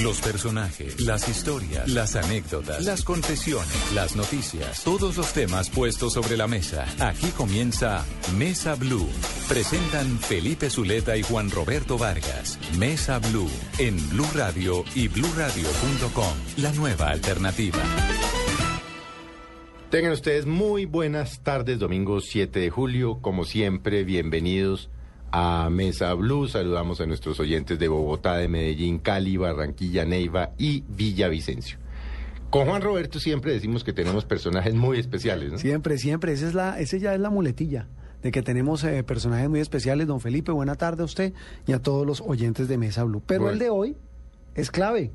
Los personajes, las historias, las anécdotas, las confesiones, las noticias, todos los temas puestos sobre la mesa. Aquí comienza Mesa Blue. Presentan Felipe Zuleta y Juan Roberto Vargas. Mesa Blue en Blue Radio y bluradio.com. La nueva alternativa. Tengan ustedes muy buenas tardes, domingo 7 de julio. Como siempre, bienvenidos a Mesa Blue. Saludamos a nuestros oyentes de Bogotá, de Medellín, Cali, Barranquilla, Neiva y Villavicencio. Con Juan Roberto siempre decimos que tenemos personajes muy especiales, ¿no? Siempre, siempre. Esa, es la, esa ya es la muletilla de que tenemos eh, personajes muy especiales. Don Felipe, buena tarde a usted y a todos los oyentes de Mesa Blue. Pero Bueno. el de hoy es clave.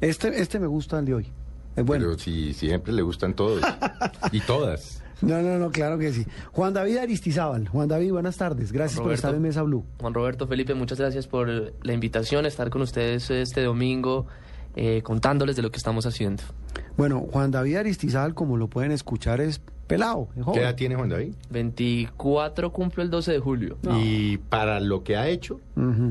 Este, este me gusta el de hoy. Es bueno. Pero si siempre le gustan todos y todas. No, no, no, claro que sí. Juan David Aristizábal. Juan David, buenas tardes. Gracias por estar en Mesa Blue. Juan Roberto, Felipe, muchas gracias por la invitación a estar con ustedes este domingo eh, contándoles de lo que estamos haciendo. Bueno, Juan David Aristizábal, como lo pueden escuchar, es pelado. es ¿Qué edad tiene Juan David? 24 cumplo el 12 de julio. Y para lo que ha hecho,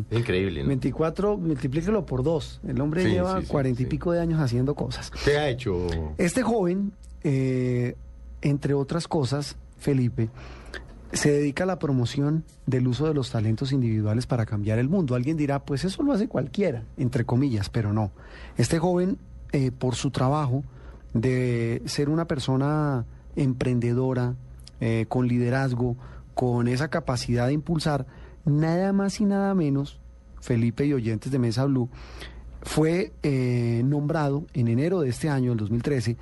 es increíble, ¿no? 24, multiplíquelo por dos. El hombre Sí, lleva sí, sí, cuarenta y sí. pico de años haciendo cosas. ¿Qué ha hecho? Este joven, eh, entre otras cosas, Felipe, se dedica a la promoción del uso de los talentos individuales para cambiar el mundo. Alguien dirá, pues eso lo hace cualquiera, entre comillas, pero no. Este joven, eh, por su trabajo de ser una persona emprendedora, eh, con liderazgo, con esa capacidad de impulsar, nada más y nada menos, Felipe y oyentes de Mesa Blue, fue eh, nombrado en enero de este año, del 2013,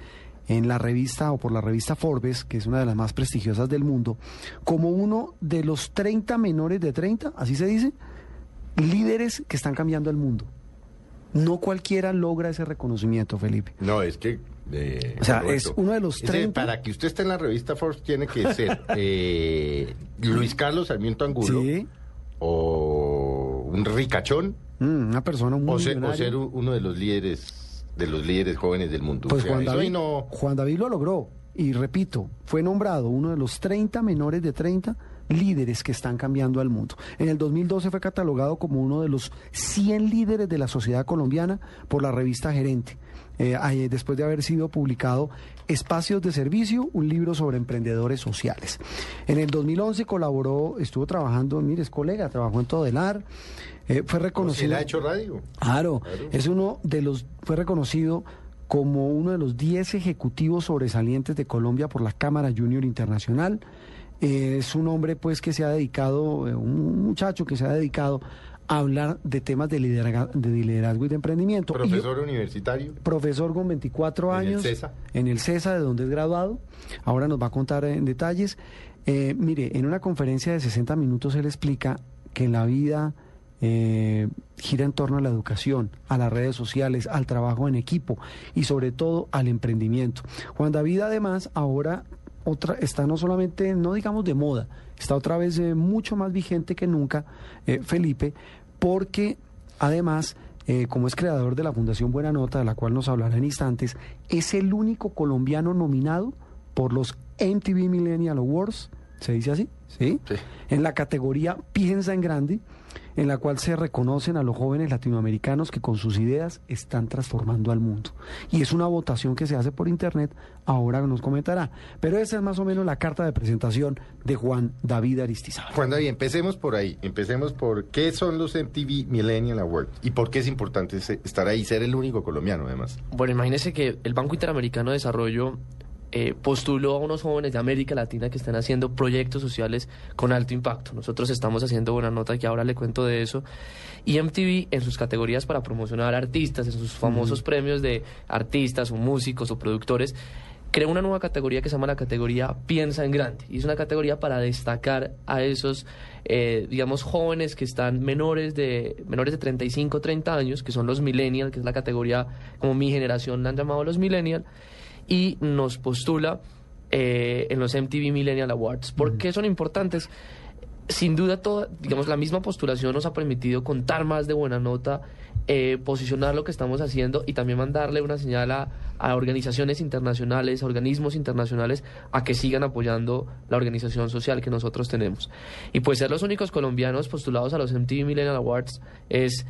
en la revista o por la revista Forbes, que es una de las más prestigiosas del mundo, como uno de los 30 menores de 30, así se dice, líderes que están cambiando el mundo. No cualquiera logra ese reconocimiento, Felipe. No, es que... eh, O sea, es uno de los ese, 30. Para que usted esté en la revista Forbes tiene que ser eh, Luis Carlos Sarmiento Angulo Sí, o un ricachón mm, una persona muy o ser, o ser uno de los líderes de los líderes jóvenes del mundo. Pues O sea, Juan David, no... Juan David lo logró. Y repito, fue nombrado uno de los 30 menores de 30 líderes que están cambiando al mundo. En el 2012 fue catalogado como uno de los 100 líderes de la sociedad colombiana por la revista Gerente. eh, después de haber sido publicado Espacios de Servicio, un libro sobre emprendedores sociales. En el 2011 colaboró, estuvo trabajando, mire, es colega, trabajó en Todelar, eh, fue ¿Él reconocido. ha hecho radio? Claro, Claro. es uno de los, fue reconocido como uno de los 10 ejecutivos sobresalientes de Colombia por la Cámara Junior Internacional. Eh, es un hombre pues que se ha dedicado, eh, un muchacho que se ha dedicado a hablar de temas de liderazgo, de liderazgo y de emprendimiento. Yo- Profesor universitario. profesor con 24 En el años. CESA. En el CESA, de donde es graduado. Ahora nos va a contar en detalles. Eh, mire, en una conferencia de 60 minutos él explica que la vida eh, gira en torno a la educación, a las redes sociales, al trabajo en equipo y sobre todo al emprendimiento. Juan David además ahora otra, está no solamente, no digamos de moda, está otra vez eh, mucho más vigente que nunca, eh, Felipe, porque además, eh, como es creador de la Fundación Buena Nota, de la cual nos hablará en instantes, es el único colombiano nominado por los MTV Millennial Awards, ¿se dice así? ¿Sí? Sí. En la categoría Piensa en Grande, en la cual se reconocen a los jóvenes latinoamericanos que con sus ideas están transformando al mundo. Y es una votación que se hace por internet, ahora nos comentará. Pero esa es más o menos la carta de presentación de Juan David Aristizábal. Juan David, empecemos por ahí. Empecemos por qué son los MTV Millennial Awards y por qué es importante estar ahí, ser el único colombiano además. Bueno, imagínense que el Banco Interamericano de Desarrollo eh, postuló a unos jóvenes de América Latina que están haciendo proyectos sociales con alto impacto. Nosotros estamos haciendo buena nota que ahora le cuento de eso. Y MTV en sus categorías para promocionar artistas, en sus famosos premios de artistas o músicos o productores, creó una nueva categoría que se llama la categoría Piensa en Grande. Y es una categoría para destacar a esos, eh, digamos, jóvenes que están menores de, menores de 35, 30 años, que son los millennials, que es la categoría, como mi generación la han llamado los millennials, y nos postula eh, en los MTV Millennial Awards. ¿Por qué son importantes? Sin duda, toda, digamos, la misma postulación nos ha permitido contar más de buena nota, eh, posicionar lo que estamos haciendo y también mandarle una señal a, a organizaciones internacionales, a organismos internacionales, a que sigan apoyando la organización social que nosotros tenemos. Y pues ser los únicos colombianos postulados a los MTV Millennial Awards es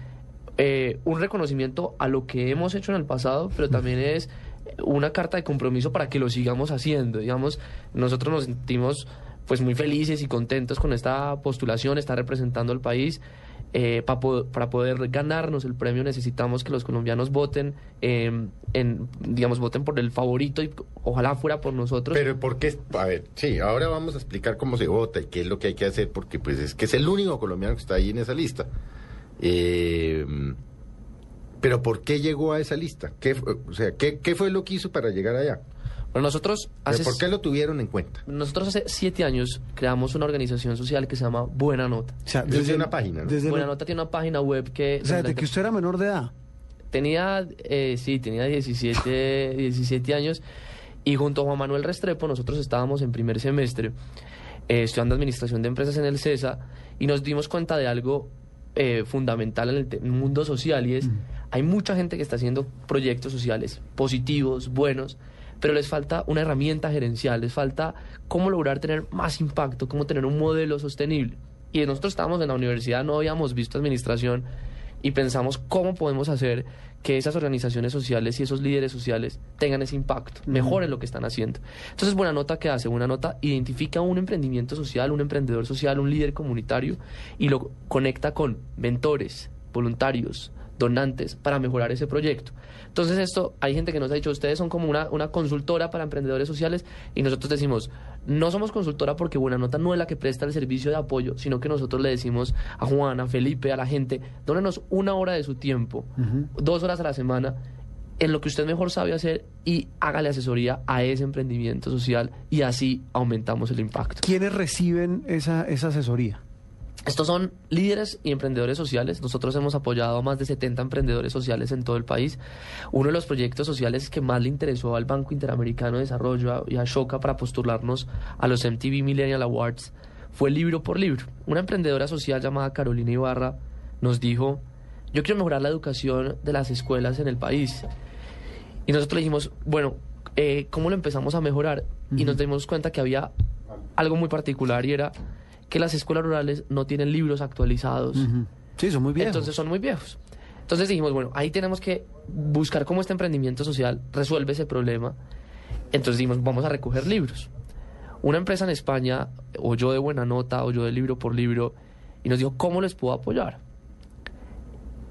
eh, un reconocimiento a lo que hemos hecho en el pasado, pero también es una carta de compromiso para que lo sigamos haciendo. Digamos, nosotros nos sentimos pues muy felices y contentos con esta postulación, está representando al país. Eh, para, po- para poder ganarnos el premio necesitamos que los colombianos voten, eh, en, digamos, voten por el favorito y ojalá fuera por nosotros. Pero ¿por qué? A ver, sí, ahora vamos a explicar cómo se vota y qué es lo que hay que hacer, porque pues es que es el único colombiano que está ahí en esa lista. Eh, pero ¿por qué llegó a esa lista? ¿Qué, o sea, ¿qué, qué fue lo que hizo para llegar allá? Bueno, nosotros hace, ¿Por qué lo tuvieron en cuenta? nosotros hace siete años creamos una organización social que se llama Buena Nota. O sea, Desde una página, ¿no? desde Buena lo- Nota tiene una página web que... o sea, donde de la que usted era menor de edad. Tenía, eh, sí, tenía 17, 17 años y junto a Juan Manuel Restrepo nosotros estábamos en primer semestre eh, estudiando Administración de Empresas en el CESA y nos dimos cuenta de algo eh, fundamental en el mundo social y es, hay mucha gente que está haciendo proyectos sociales positivos, buenos, pero les falta una herramienta gerencial, les falta cómo lograr tener más impacto, cómo tener un modelo sostenible. Y nosotros estábamos en la universidad, no habíamos visto administración y pensamos cómo podemos hacer que esas organizaciones sociales y esos líderes sociales tengan ese impacto, mejoren lo que están haciendo. Entonces, Buena Nota, ¿qué hace? Buena Nota identifica un emprendimiento social, un emprendedor social, un líder comunitario y lo conecta con mentores, voluntarios, donantes para mejorar ese proyecto. Entonces esto, hay gente que nos ha dicho, ustedes son como una, una consultora para emprendedores sociales y nosotros decimos, no somos consultora porque Buena Nota no es la que presta el servicio de apoyo, sino que nosotros le decimos a Juan, a Felipe, a la gente, dónenos una hora de su tiempo, dos horas a la semana, en lo que usted mejor sabe hacer y hágale asesoría a ese emprendimiento social y así aumentamos el impacto. ¿Quiénes reciben esa, esa asesoría? Estos son líderes y emprendedores sociales. Nosotros hemos apoyado a más de 70 emprendedores sociales en todo el país. Uno de los proyectos sociales que más le interesó al Banco Interamericano de Desarrollo y a Shoca para postularnos a los MTV Millennial Awards fue libro por libro. Una emprendedora social llamada Carolina Ibarra nos dijo, yo quiero mejorar la educación de las escuelas en el país. Y nosotros le dijimos, bueno, eh, ¿cómo lo empezamos a mejorar? Y nos dimos cuenta que había algo muy particular y era que las escuelas rurales no tienen libros actualizados. Sí, son muy viejos. Entonces son muy viejos. Entonces dijimos, bueno, ahí tenemos que buscar cómo este emprendimiento social resuelve ese problema. Entonces dijimos, vamos a recoger libros. Una empresa en España oyó de buena nota, oyó de libro por libro y nos dijo, ¿cómo les puedo apoyar?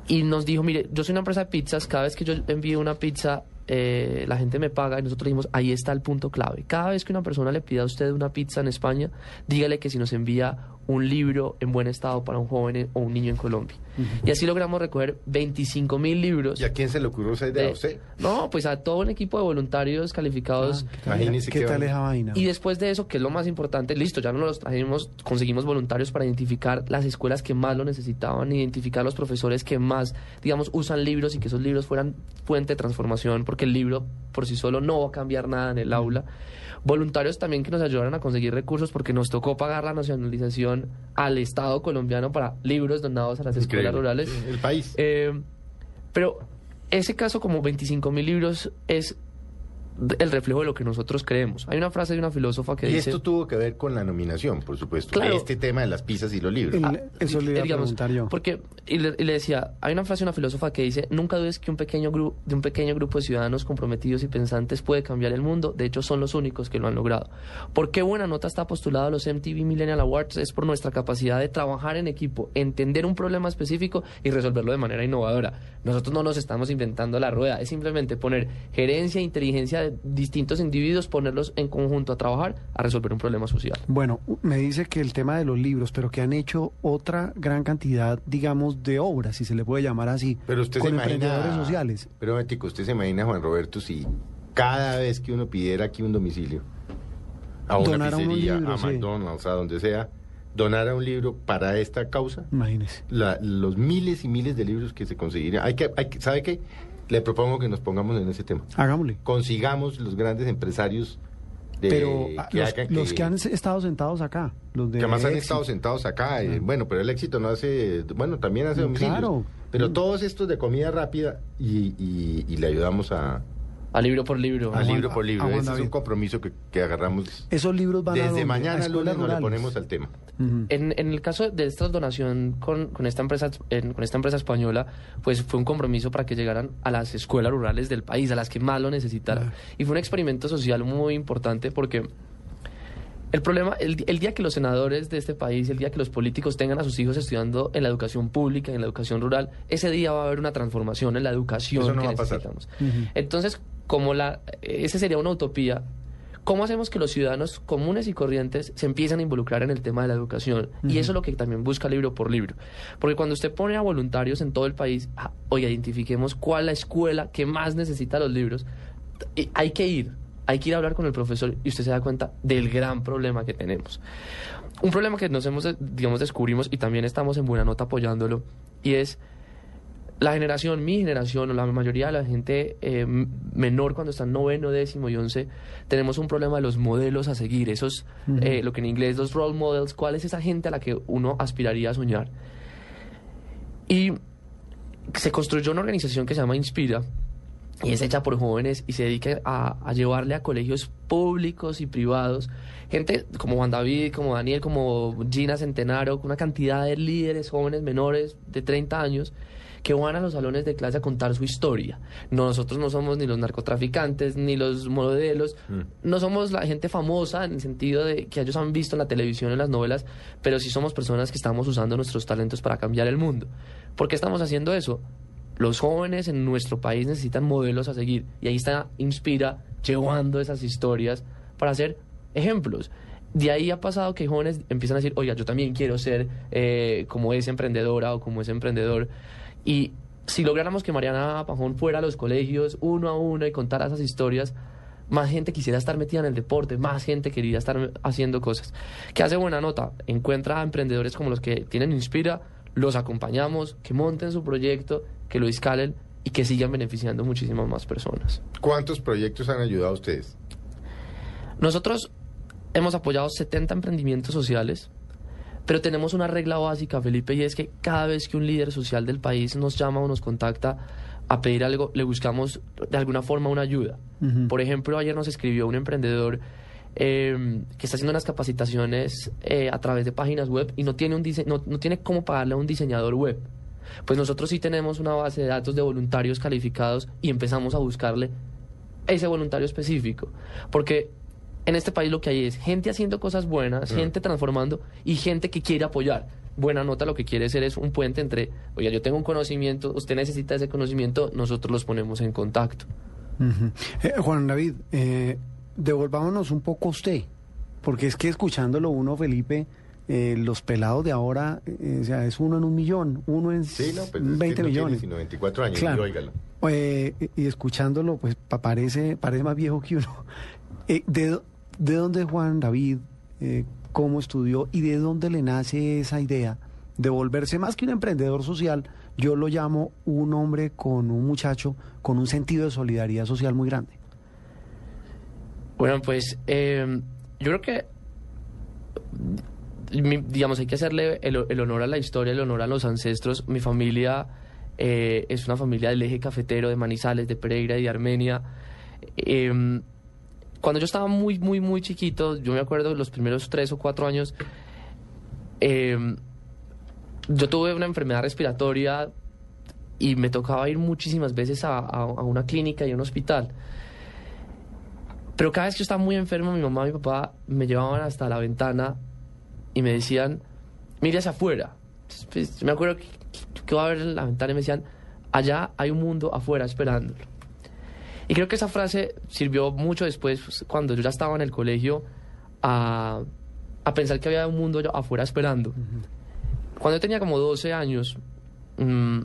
Y nos dijo, mire, yo soy una empresa de pizzas, cada vez que yo envío una pizza, eh, la gente me paga y nosotros dijimos, ahí está el punto clave. Cada vez que una persona le pida a usted una pizza en España, dígale que si nos envía un libro en buen estado para un joven o un niño en Colombia. Y así logramos recoger 25 mil libros. ¿Y a quién se le ocurrió esa idea? de- ¿A usted? No, pues a todo un equipo de voluntarios calificados. Ah, ¿Qué tal, Imagínese qué qué tal vaina. esa vaina? Y después de eso, que es lo más importante, listo, ya no los trajimos, conseguimos voluntarios para identificar las escuelas que más lo necesitaban, identificar los profesores que más, digamos, usan libros y que esos libros fueran fuente de transformación, porque el libro por sí solo no va a cambiar nada en el aula. Voluntarios también que nos ayudaran a conseguir recursos, porque nos tocó pagar la nacionalización al Estado colombiano para libros donados a las escuelas rurales. El país. Eh, pero ese caso, como 25 mil libros, es el reflejo de lo que nosotros creemos. Hay una frase de una filósofa que y dice... esto tuvo que ver con la nominación, por supuesto. Claro. Este tema de las pizzas y los libros. El- Ah, eso le iba a digamos, preguntar yo. Porque, y le, y le decía, hay una frase de una filósofa que dice, nunca dudes que un pequeño grupo, de un pequeño grupo de ciudadanos comprometidos y pensantes puede cambiar el mundo. De hecho, son los únicos que lo han logrado. ¿Por qué Buena Nota está postulado a los MTV Millennial Awards? Es por nuestra capacidad de trabajar en equipo, entender un problema específico y resolverlo de manera innovadora. Nosotros no nos estamos inventando la rueda, es simplemente poner gerencia e inteligencia de distintos individuos, ponerlos en conjunto a trabajar a resolver un problema social. Bueno, me dice que el tema de los libros, pero que han hecho otra gran cantidad, digamos, de obras, si se le puede llamar así, Pero usted con se imagina... emprendedores sociales. Pero, Mético, ¿usted se imagina, Juan Roberto, si cada vez que uno pidiera aquí un domicilio, a una Donar a sí. McDonald's, a donde sea, donara un libro para esta causa, Imagínese. la- los miles y miles de libros que se conseguirían. Hay que, hay que- ¿Sabe qué? Le propongo que nos pongamos en ese tema. Hagámosle. Consigamos los grandes empresarios de, Pero ah, que los, que han estado sentados acá, los de que más han estado sentados acá. eh, bueno, pero el éxito no hace, bueno, también hace Mm, domicilios. claro. Pero Mm. todos estos de comida rápida y, y- y le ayudamos a, A libro por libro. a libro por libro. a Ese es un compromiso que, que agarramos. Esos libros van a Desde? A mañana escuelas lunes nos le ponemos al tema. En, en el caso de esta donación con, con esta empresa en- con esta empresa española, pues fue un compromiso para que llegaran a las escuelas rurales del país, a las que más lo necesitaran. Y fue un experimento social muy importante porque el problema, el, el día que los senadores de este país, el día que los políticos tengan a sus hijos estudiando en la educación pública, en la educación rural, ese día va a haber una transformación en la educación Eso no que va a pasar. necesitamos. Entonces, como la, ese sería una utopía, ¿cómo hacemos que los ciudadanos comunes y corrientes se empiecen a involucrar en el tema de la educación? Y eso es lo que también busca libro por libro. Porque cuando usted pone a voluntarios en todo el país, ah, oye, identifiquemos cuál es la escuela que más necesita los libros, y hay que ir, hay que ir a hablar con el profesor y usted se da cuenta del gran problema que tenemos. Un problema que nos hemos, digamos, descubrimos y también estamos en buena nota apoyándolo, y es la generación, mi generación, o la mayoría de la gente eh, menor cuando están noveno, décimo y once, tenemos un problema de los modelos a seguir, esos, eh, lo que en inglés los role models, cuál es esa gente a la que uno aspiraría a soñar. Y se construyó una organización que se llama Inspira, y es hecha por jóvenes y se dedica a, a llevarle a colegios públicos y privados gente como Juan David, como Daniel, como Gina Centenaro, una cantidad de líderes jóvenes menores de 30 años que van a los salones de clase a contar su historia. Nosotros no somos ni los narcotraficantes, ni los modelos, no somos la gente famosa en el sentido de que ellos han visto en la televisión, en las novelas, pero sí somos personas que estamos usando nuestros talentos para cambiar el mundo. ¿Por qué estamos haciendo eso? Los jóvenes en nuestro país necesitan modelos a seguir y ahí está Inspira llevando esas historias para hacer ejemplos. De ahí ha pasado que jóvenes empiezan a decir, oiga, yo también quiero ser eh, como esa emprendedora o como ese emprendedor. Y si lográramos que Mariana Pajón fuera a los colegios uno a uno y contara esas historias, más gente quisiera estar metida en el deporte, más gente quería estar haciendo cosas. Que hace buena nota, encuentra a emprendedores como los que tienen Inspira, los acompañamos, que monten su proyecto, que lo escalen y que sigan beneficiando muchísimas más personas. ¿Cuántos proyectos han ayudado a ustedes? Nosotros hemos apoyado 70 emprendimientos sociales, pero tenemos una regla básica, Felipe, y es que cada vez que un líder social del país nos llama o nos contacta a pedir algo, le buscamos de alguna forma una ayuda. Por ejemplo, ayer nos escribió un emprendedor eh, que está haciendo unas capacitaciones eh, a través de páginas web y no tiene, un dise- no, no tiene cómo pagarle a un diseñador web. Pues nosotros sí tenemos una base de datos de voluntarios calificados y empezamos a buscarle ese voluntario específico. Porque en este país lo que hay es gente haciendo cosas buenas, gente transformando y gente que quiere apoyar. Buena nota lo que quiere ser es un puente entre, oye, yo tengo un conocimiento, usted necesita ese conocimiento, nosotros los ponemos en contacto. Eh, Juan David, eh, devolvámonos un poco a usted, porque es que escuchándolo uno, Felipe, eh, los pelados de ahora, eh, o sea, es uno en un millón, uno en Sí, no, pues es que 20 no millones. Tiene sino 24 años, Claro. y óigalo. Eh, y escuchándolo, pues pa- parece, parece más viejo que uno. Eh, de, ¿De dónde Juan David? Eh, ¿Cómo estudió? ¿Y de dónde le nace esa idea de volverse más que un emprendedor social? Yo lo llamo un hombre con un muchacho con un sentido de solidaridad social muy grande. Bueno, pues eh, yo creo que, digamos, hay que hacerle el, honor a la historia, el honor a los ancestros. Mi familia eh, es una familia del eje cafetero de Manizales, de Pereira y de Armenia. Cuando yo estaba muy, muy, muy chiquito, yo me acuerdo los primeros tres o cuatro años, eh, yo tuve una enfermedad respiratoria y me tocaba ir muchísimas veces a, a- una clínica y a un hospital. Pero cada vez que yo estaba muy enfermo, mi mamá y mi papá me llevaban hasta la ventana y me decían, mire hacia afuera. Pues, me acuerdo que, que iba a ver en la ventana y me decían, allá hay un mundo afuera esperándolo. Y creo que esa frase sirvió mucho después, pues, cuando yo ya estaba en el colegio, a, a pensar que había un mundo afuera esperando. Cuando yo tenía como 12 años, mm,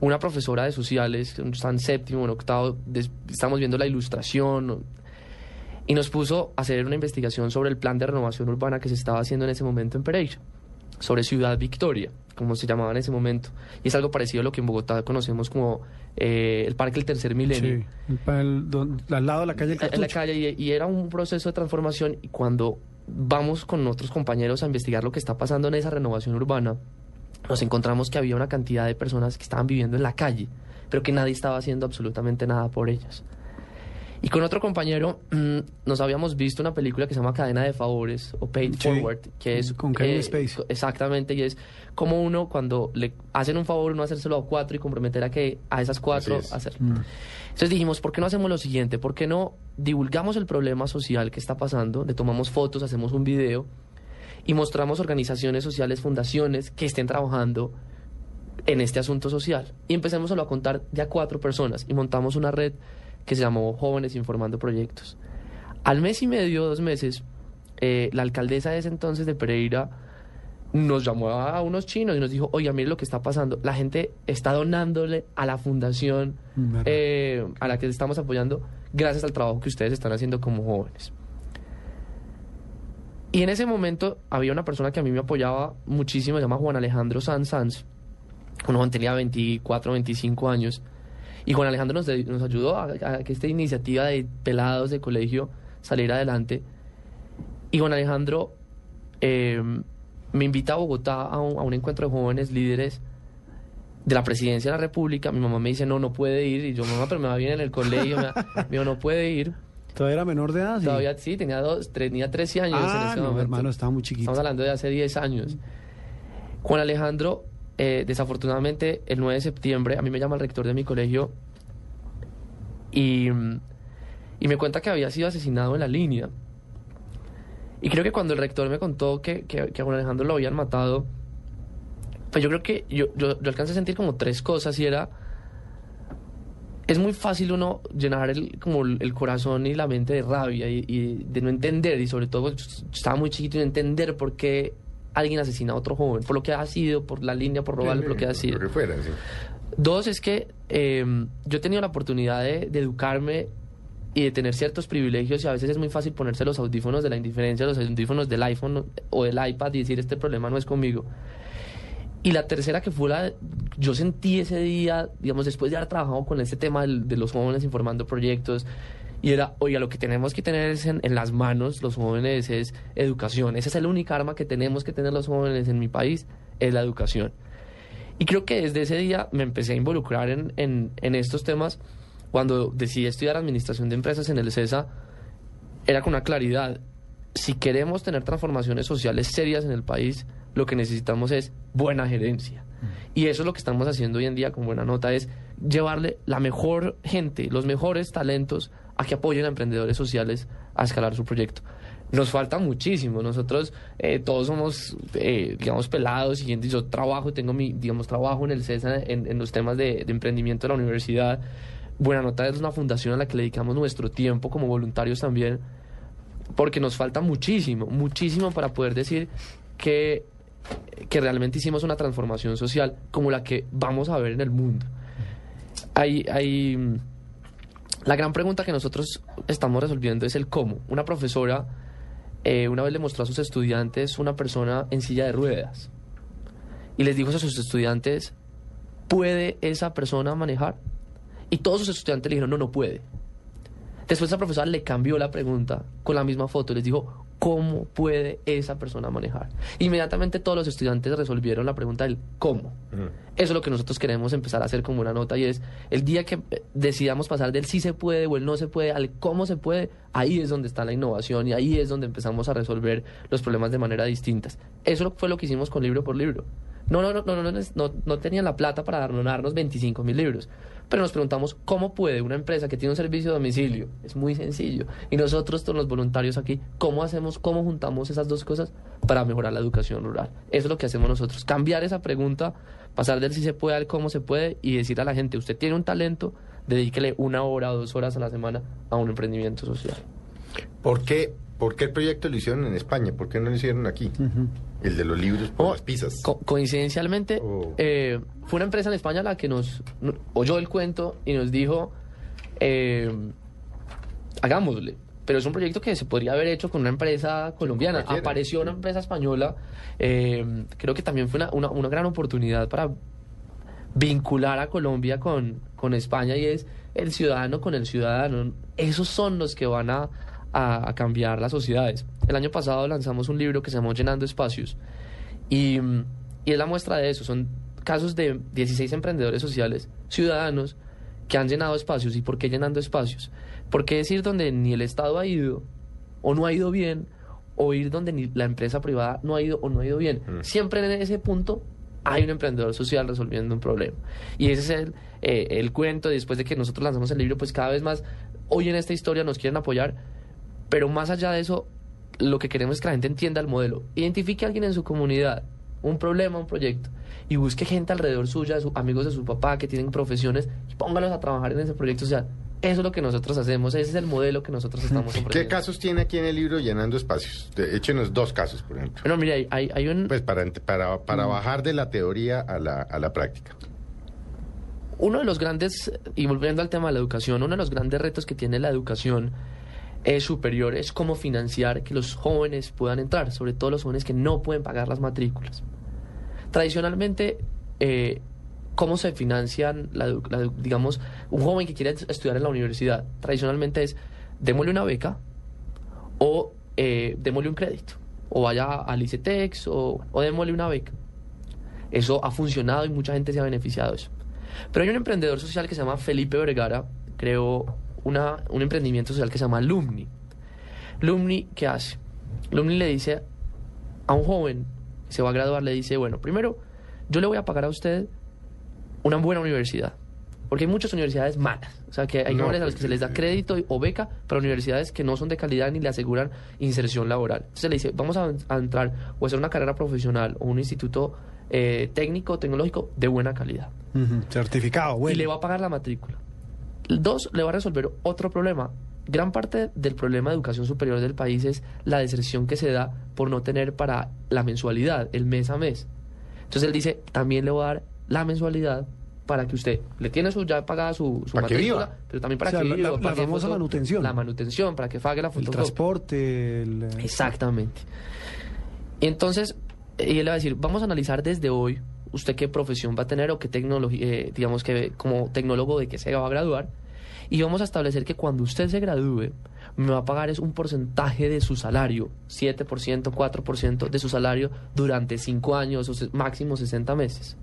una profesora de sociales, está en séptimo, en octavo, estamos viendo la ilustración, y nos puso a hacer una investigación sobre el plan de renovación urbana que se estaba haciendo en ese momento en Pereira, sobre Ciudad Victoria, como se llamaba en ese momento. Y es algo parecido a lo que en Bogotá conocemos como eh, el Parque El Tercer Milenio. Sí, el pa- el don- al lado de la calle en la calle y, y era un proceso de transformación y cuando vamos con otros compañeros a investigar lo que está pasando en esa renovación urbana, nos encontramos que había una cantidad de personas que estaban viviendo en la calle, pero que nadie estaba haciendo absolutamente nada por ellas. Y con otro compañero mm, nos habíamos visto una película que se llama Cadena de Favores o Paid Sí, Forward, que es... con Kevin eh, Spacey. co- Exactamente, y es como uno cuando le hacen un favor, uno hacérselo a cuatro y comprometer a que a esas cuatro es. hacer. Mm. Entonces dijimos, ¿por qué no hacemos lo siguiente? ¿Por qué no divulgamos el problema social que está pasando? Le tomamos fotos, hacemos un video y mostramos organizaciones sociales, fundaciones que estén trabajando en este asunto social. Y empecemos a contar de a cuatro personas y montamos una red que se llamó Jóvenes Informando Proyectos. Al mes y medio, dos meses, eh, la alcaldesa de ese entonces de Pereira nos llamó a unos chinos y nos dijo, oiga, mire lo que está pasando. La gente está donándole a la fundación eh, a la que estamos apoyando gracias al trabajo que ustedes están haciendo como jóvenes. Y en ese momento había una persona que a mí me apoyaba muchísimo, se llama Juan Alejandro Sanz Sanz. Un joven tenía 24, 25 años. Y Juan Alejandro nos, nos ayudó a, a que esta iniciativa de pelados de colegio saliera adelante. Y Juan Alejandro eh, me invita a Bogotá a un, a un encuentro de jóvenes líderes de la presidencia de la República. Mi mamá me dice, no, no puede ir. Y yo, mamá, pero me va bien en el colegio. Me, me dijo, no puede ir. ¿Todavía era menor de edad? Sí. Todavía sí, tenía, dos, tenía 13 años en Ah, ese no, momento. hermano, estaba muy chiquito. Estamos hablando de hace 10 años. Juan Alejandro, eh, desafortunadamente, el 9 de septiembre, a mí me llama el rector de mi colegio y, y me cuenta que había sido asesinado en la línea. Y creo que cuando el rector me contó que, que, a Juan Alejandro lo habían matado, pues yo creo que yo, yo, alcancé a sentir como tres cosas y era... Es muy fácil uno llenar el, como el corazón y la mente de rabia y, de no entender y sobre todo estaba muy chiquito y no entender por qué alguien asesina a otro joven, por lo que ha sido, por la línea, por robarle, por lo que ha sido. Lo que fuera, sí. Dos es que eh, yo he tenido la oportunidad de, de educarme y de tener ciertos privilegios y a veces es muy fácil ponerse los audífonos de la indiferencia, los audífonos del iPhone o del iPad y decir este problema no es conmigo. Y la tercera que fue la, yo sentí ese día, digamos, después de haber trabajado con este tema de los jóvenes informando proyectos, y era, oiga, lo que tenemos que tener es en, en las manos los jóvenes es educación. Esa es la única arma que tenemos que tener los jóvenes en mi país, es la educación. Y creo que desde ese día me empecé a involucrar en, en, en estos temas. Cuando decidí estudiar administración de empresas en el CESA, era con una claridad. Si queremos tener transformaciones sociales serias en el país, lo que necesitamos es buena gerencia. Y eso es lo que estamos haciendo hoy en día con Buena Nota, es llevarle la mejor gente, los mejores talentos que apoyen a emprendedores sociales a escalar su proyecto. Nos falta muchísimo. Nosotros eh, todos somos, eh, digamos, pelados. Y yo trabajo, tengo mi, digamos, trabajo en el CESA en, en los temas de, emprendimiento de la universidad. Buena Nota es una fundación a la que le dedicamos nuestro tiempo como voluntarios también, porque nos falta muchísimo, muchísimo para poder decir que, que realmente hicimos una transformación social como la que vamos a ver en el mundo. Hay, hay, la gran pregunta que nosotros estamos resolviendo es el cómo. Una profesora eh, una vez le mostró a sus estudiantes una persona en silla de ruedas y les dijo a sus estudiantes, ¿puede esa persona manejar? Y todos sus estudiantes le dijeron, no, no puede. Después la profesora le cambió la pregunta con la misma foto y les dijo, ¿cómo puede esa persona manejar? Inmediatamente todos los estudiantes resolvieron la pregunta del cómo. Eso es lo que nosotros queremos empezar a hacer como una nota y es el día que eh, decidamos pasar del sí se puede o el no se puede al cómo se puede, ahí es donde está la innovación y ahí es donde empezamos a resolver los problemas de manera distintas. Eso fue lo que hicimos con libro por libro. No, no, no, no, no, no, no tenían la plata para donarnos 25 mil libros. Pero nos preguntamos cómo puede una empresa que tiene un servicio de domicilio, es muy sencillo, y nosotros, todos los voluntarios aquí, ¿cómo hacemos, cómo juntamos esas dos cosas para mejorar la educación rural? Eso es lo que hacemos nosotros, cambiar esa pregunta, pasar del si se puede al cómo se puede y decir a la gente, usted tiene un talento, dedíquele una hora o dos horas a la semana a un emprendimiento social. ¿Por qué, ¿por qué el proyecto lo hicieron en España? ¿Por qué no lo hicieron aquí? El de los libros por Oh, las pizzas. Co- coincidencialmente, Oh. eh, fue una empresa en España la que nos no- oyó el cuento y nos dijo, eh, hagámosle. Pero es un proyecto que se podría haber hecho con una empresa colombiana. Cualquiera. Apareció una empresa española. eh, creo que también fue una, una- una gran oportunidad para vincular a Colombia con, con España y es el ciudadano con el ciudadano. Esos son los que van a, a- a cambiar las sociedades. El año pasado lanzamos un libro que se llamó Llenando Espacios y, mm, y es la muestra de eso. Son casos de 16 emprendedores sociales, ciudadanos, que han llenado espacios. ¿Y por qué llenando espacios? Porque es ir donde ni el Estado ha ido o no ha ido bien o ir donde ni la empresa privada no ha ido o no ha ido bien. Siempre en ese punto hay un emprendedor social resolviendo un problema. Y ese es el, eh, el cuento. Después de que nosotros lanzamos el libro, pues cada vez más, hoy en esta historia nos quieren apoyar. Pero más allá de eso, lo que queremos es que la gente entienda el modelo. Identifique a alguien en su comunidad, un problema, un proyecto, y busque gente alrededor suya, su- amigos de su papá que tienen profesiones, y póngalos a trabajar en ese proyecto social. Eso es lo que nosotros hacemos, ese es el modelo que nosotros estamos ¿Qué ofreciendo. casos tiene aquí en el libro llenando espacios? De- Échenos dos casos, por ejemplo. Bueno, mira, hay, un... Pues para, para, Mm. para bajar de la teoría a la, a la práctica. Uno de los grandes, y volviendo al tema de la educación, uno de los grandes retos que tiene la educación eh, superior es cómo financiar que los jóvenes puedan entrar, sobre todo los jóvenes que no pueden pagar las matrículas. Tradicionalmente, eh, ¿cómo se financian, digamos, un joven que quiere estudiar en la universidad? Tradicionalmente es, démosle una beca o eh, démosle un crédito, o vaya al ICETEX o, o démosle una beca. Eso ha funcionado y mucha gente se ha beneficiado de eso. Pero hay un emprendedor social que se llama Felipe Vergara, creó una, un emprendimiento social que se llama Lumni. Lumni, ¿qué hace? Lumni le dice a un joven que se va a graduar, le dice, bueno, primero, yo le voy a pagar a usted una buena universidad. Porque hay muchas universidades malas. O sea, que hay No, a los pues, que se les da crédito o beca, pero universidades que no son de calidad ni le aseguran inserción laboral. Entonces le dice, vamos a, a entrar o hacer una carrera profesional o un instituto eh, técnico, tecnológico de buena calidad Certificado, bueno. y le va a pagar la matrícula. Dos, le va a resolver otro problema. Gran parte del problema de educación superior del país es la deserción que se da por no tener para la mensualidad, el mes a mes. Entonces él dice, también le voy a dar la mensualidad para que usted le tiene su ya pagada su, su Para que viva. pero también para O sea, que la- viva, la- la para que famosa foto- manutención. La manutención, para que pague la el fotocopia. transporte, el, eh, Exactamente. Y entonces, y él le va a decir, vamos a analizar desde hoy usted qué profesión va a tener o qué tecnología, eh, digamos que como tecnólogo de qué se va a graduar. Y vamos a establecer que cuando usted se gradúe, me va a pagar es un porcentaje de su salario, 7%, 4% de su salario durante 5 años o máximo 60 meses.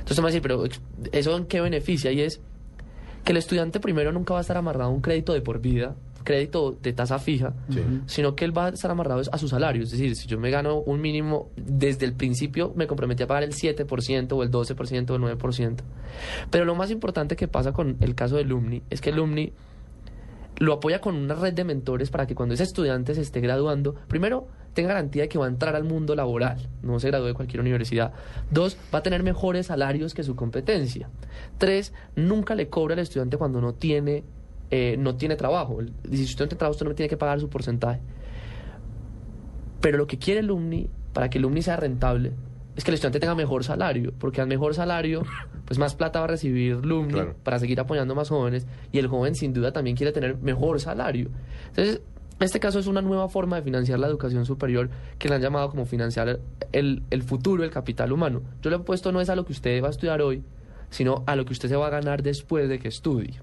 Entonces me va a decir, pero ¿eso en qué beneficia? Y es que el estudiante primero nunca va a estar amarrado a un crédito de por vida, crédito de tasa fija, Sí. sino que él va a estar amarrado a su salario. Es decir, si yo me gano un mínimo, desde el principio me comprometí a pagar el 7% o el 12% o el 9%. Pero lo más importante que pasa con el caso de Lumni es que Lumni lo apoya con una red de mentores para que cuando ese estudiante se esté graduando, primero, tenga garantía de que va a entrar al mundo laboral, no se gradúe de cualquier universidad. Dos, va a tener mejores salarios que su competencia. Tres, nunca le cobra al estudiante cuando no tiene, eh, no tiene trabajo. El- Si usted no tiene trabajo, usted no tiene que pagar su porcentaje. Pero lo que quiere el Lumni, para que el Lumni sea rentable, es que el estudiante tenga mejor salario, porque al mejor salario, pues más plata va a recibir Lumni Claro. para seguir apoyando más jóvenes, y el joven sin duda también quiere tener mejor salario. Entonces, este caso es una nueva forma de financiar la educación superior que le han llamado como financiar el, el futuro, el capital humano. Yo le he puesto no es a lo que usted va a estudiar hoy, sino a lo que usted se va a ganar después de que estudie.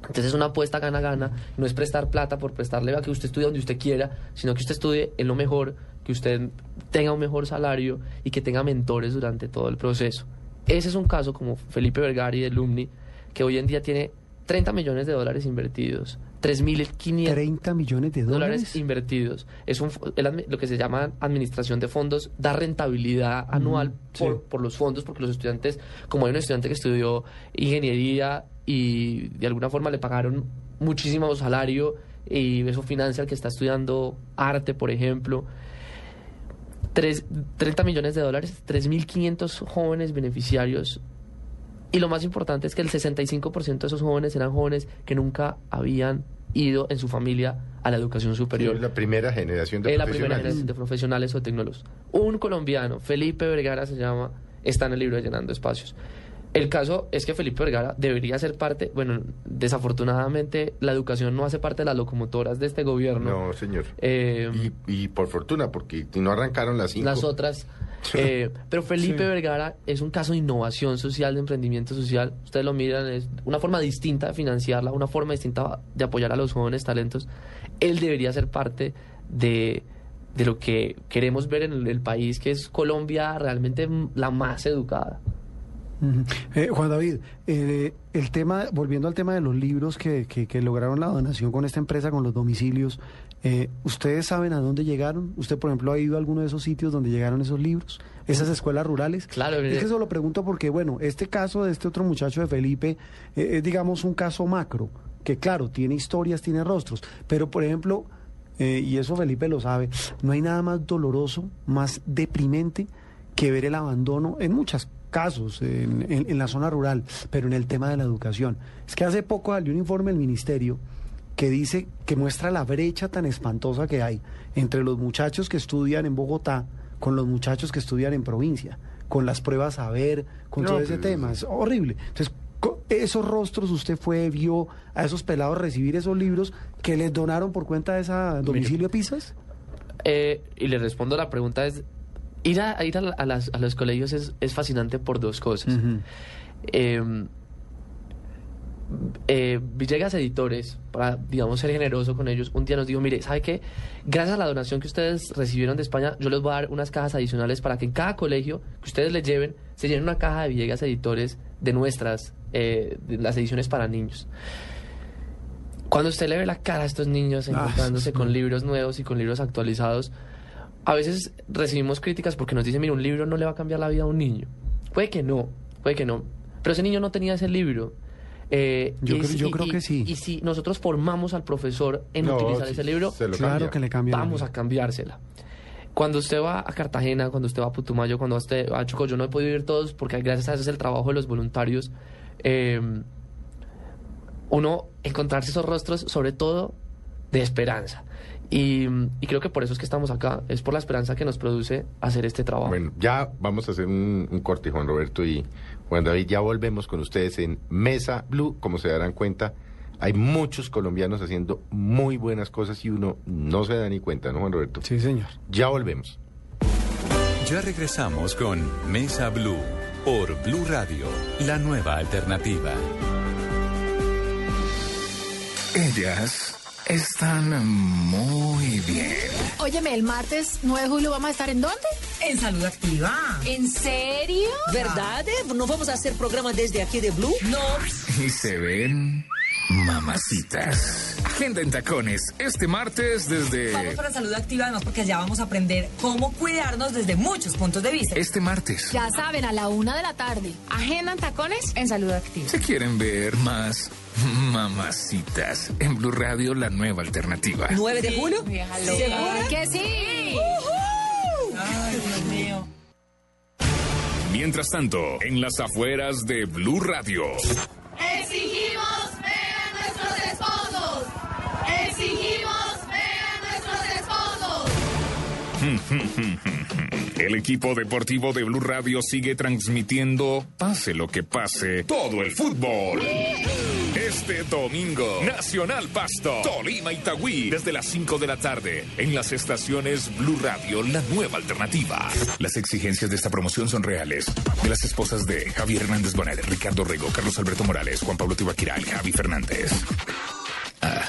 Entonces es una apuesta gana-gana, no es prestar plata por prestarle a que usted estudie donde usted quiera, sino que usted estudie en lo mejor, que usted tenga un mejor salario y que tenga mentores durante todo el proceso. Ese es un caso como Felipe Vergari de Lumni, que hoy en día tiene 30 millones de dólares invertidos, 3.500 30 millones de dólares dólares. invertidos. Es un, lo que se llama administración de fondos, da rentabilidad anual sí. por, por los fondos, porque los estudiantes, como hay un estudiante que estudió ingeniería y de alguna forma le pagaron muchísimo salario y eso financia al que está estudiando arte, por ejemplo. Tres- 30 millones de dólares, 3.500 jóvenes beneficiarios Y lo más importante es que el 65% de esos jóvenes eran jóvenes que nunca habían ido en su familia a la educación superior. Es la primera generación de Es la primera profesionales. generación de profesionales o tecnólogos. Un colombiano, Felipe Vergara se llama, está en el libro de Llenando Espacios. El caso es que Felipe Vergara debería ser parte, bueno, desafortunadamente la educación no hace parte de las locomotoras de este gobierno. No, señor. Eh, Y, y por fortuna, porque no arrancaron las cinco. las otras. eh, pero Felipe Sí. Vergara es un caso de innovación social, de emprendimiento social. Ustedes lo miran, es una forma distinta de financiarla, una forma distinta de apoyar a los jóvenes talentos. Él debería ser parte de, de lo que queremos ver en el, el país, que es Colombia realmente la más educada. Eh, Juan David, eh, el tema, volviendo al tema de los libros que, que- que lograron la donación con esta empresa, con los domicilios, eh, ¿ustedes saben a dónde llegaron? ¿Usted, por ejemplo, ha ido a alguno de esos sitios donde llegaron esos libros? ¿Esas escuelas rurales? Claro, Es que eso lo pregunto porque, bueno, este caso de este otro muchacho de Felipe eh, es, digamos, un caso macro, que claro, tiene historias, tiene rostros, pero, por ejemplo, eh, y eso Felipe lo sabe, no hay nada más doloroso, más deprimente que ver el abandono en muchos casos en, en- en la zona rural, pero en el tema de la educación. Es que hace poco salió un informe del ministerio que dice que muestra la brecha tan espantosa que hay entre los muchachos que estudian en Bogotá con los muchachos que estudian en provincia, con las pruebas a ver, con No, todo ese pues, tema. Es horrible. Entonces, esos rostros usted fue, vio a esos pelados recibir esos libros que les donaron por cuenta de esa domicilio Pisas. Eh, y le respondo la pregunta es, ir a, ir a, a las- a los colegios es, es fascinante por dos cosas. Eh, eh, Villegas Editores, para, digamos, ser generoso con ellos, un día nos dijo, mire, ¿sabe qué? Gracias a la donación que ustedes recibieron de España, yo les voy a dar unas cajas adicionales para que en cada colegio que ustedes les lleven, se lleven una caja de Villegas Editores de nuestras, eh, de las ediciones para niños. Cuando usted le ve la cara a estos niños Ah, encontrándose sí. con libros nuevos y con libros actualizados, a veces recibimos críticas porque nos dicen, mira, un libro no le va a cambiar la vida a un niño. Puede que no, puede que no. Pero ese niño no tenía ese libro. Eh, Yo y creo- que sí. Y si nosotros formamos al profesor en No, utilizar ese libro, Claro cambia. que le vamos a cambiársela. Cuando usted va a Cartagena, cuando usted va a Putumayo, cuando usted va a Chocó, yo no he podido ir todos porque gracias a eso es el trabajo de los voluntarios. eh, uno encontrarse esos rostros, sobre todo de esperanza. Y, y creo que por eso es que estamos acá, es por la esperanza que nos produce hacer este trabajo. Bueno, ya vamos a hacer un, un corte, Juan Roberto y Juan David. Ya volvemos con ustedes en Mesa Blue. Como se darán cuenta, hay muchos colombianos haciendo muy buenas cosas y uno no se da ni cuenta, ¿no, Juan Roberto? Sí, señor. Ya volvemos. Ya regresamos con Mesa Blue por Blue Radio, la nueva alternativa. Ellas están muy bien. Óyeme, el martes 9 de julio vamos a estar en dónde? En Salud Activa. ¿En serio? ¿Verdad? eh? ¿No vamos a hacer programa desde aquí de Blue? No. Y se ven mamacitas. Agenda en tacones este martes Vamos desde para Salud Activa además porque allá vamos a aprender cómo cuidarnos desde muchos puntos de vista. este martes. Ya saben, a la una de la tarde. Agenda en tacones en Salud Activa. Se quieren ver más mamacitas en Blue Radio, la nueva alternativa. 9 de julio. ¿Segura? Que sí. Ay, Dios mío. Mientras tanto, en las afueras de Blue Radio. Exigimos ver a nuestros esposos. Exigimos ver a nuestros esposos. El equipo deportivo de Blue Radio sigue transmitiendo, pase lo que pase, todo el fútbol. Este domingo, Nacional Pasto, Tolima y Tagüí, desde las 5 de la tarde, en las estaciones Blue Radio, la nueva alternativa. Las exigencias de esta promoción son reales. De las esposas de Javier Hernández Bonet, Ricardo Rego, Carlos Alberto Morales, Juan Pablo Tibaquira y Javi Fernández. Ah,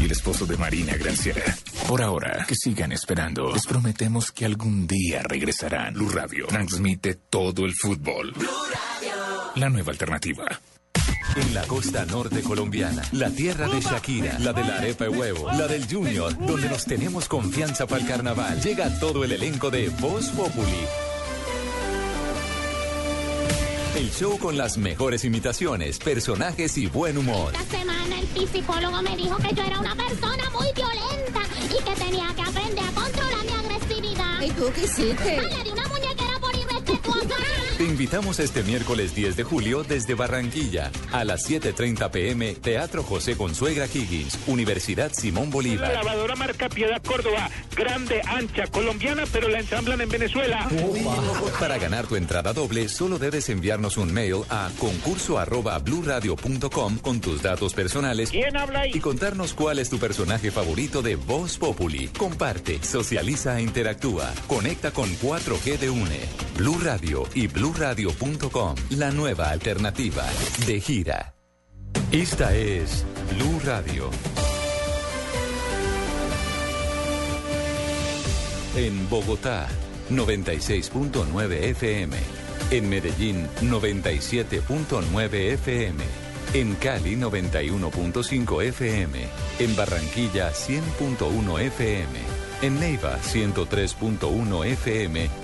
y el esposo de Marina Granciera. Por ahora, que sigan esperando. Les prometemos que algún día regresarán. Blue Radio transmite todo el fútbol. Blue Radio. La nueva alternativa. En la costa norte colombiana, la tierra de Shakira, la de la arepa y huevo, la del Junior, donde nos tenemos confianza para el carnaval, llega todo el elenco de Voz Populi. El show con las mejores imitaciones, personajes y buen humor. Esta semana el psicólogo me dijo que yo era una persona muy violenta y que tenía que aprender a controlar mi agresividad. ¿Y tú qué hiciste? Ay, le di una muñequera por irrespetuosa. Te invitamos este miércoles 10 de julio desde Barranquilla a las 7.30 pm Teatro José Consuegra Higgins, Universidad Simón Bolívar. La lavadora marca Piedad Córdoba, grande, ancha, colombiana, pero la ensamblan en Venezuela. Para ganar tu entrada doble, solo debes enviarnos un mail a concurso arroba bluradio.com con tus datos personales ¿Quién habla ahí? y contarnos cuál es tu personaje favorito de Voz Populi. Comparte, socializa e interactúa. Conecta con 4G de UNE, Blue Radio y bluradio.com, la nueva alternativa de gira. Esta es Blue Radio. En Bogotá, 96.9 FM. En Medellín, 97.9 FM. En Cali, 91.5 FM. En Barranquilla, 100.1 FM. En Neiva, 103.1 FM.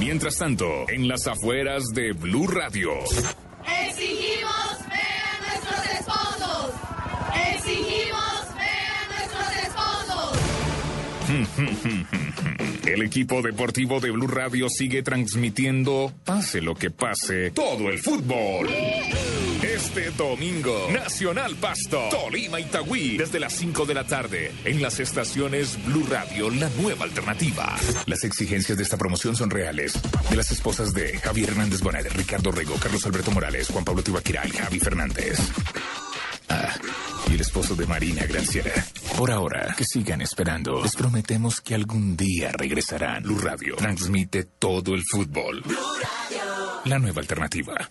Mientras tanto, en las afueras de Blue Radio. Exigimos ver a nuestros esposos. Exigimos ver a nuestros esposos. El equipo deportivo de Blue Radio sigue transmitiendo, pase lo que pase, todo el fútbol. Este domingo, Nacional Pasto, Tolima Itagüí, desde las 5 de la tarde, en las estaciones Blue Radio, la nueva alternativa. Las exigencias de esta promoción son reales. De las esposas de Javier Hernández Bonet, Ricardo Rego, Carlos Alberto Morales, Juan Pablo Tibaquirá y Javi Fernández. Ah, y el esposo de Marina Granciera. Por ahora, que sigan esperando. Les prometemos que algún día regresarán. Blue Radio transmite todo el fútbol. La nueva alternativa.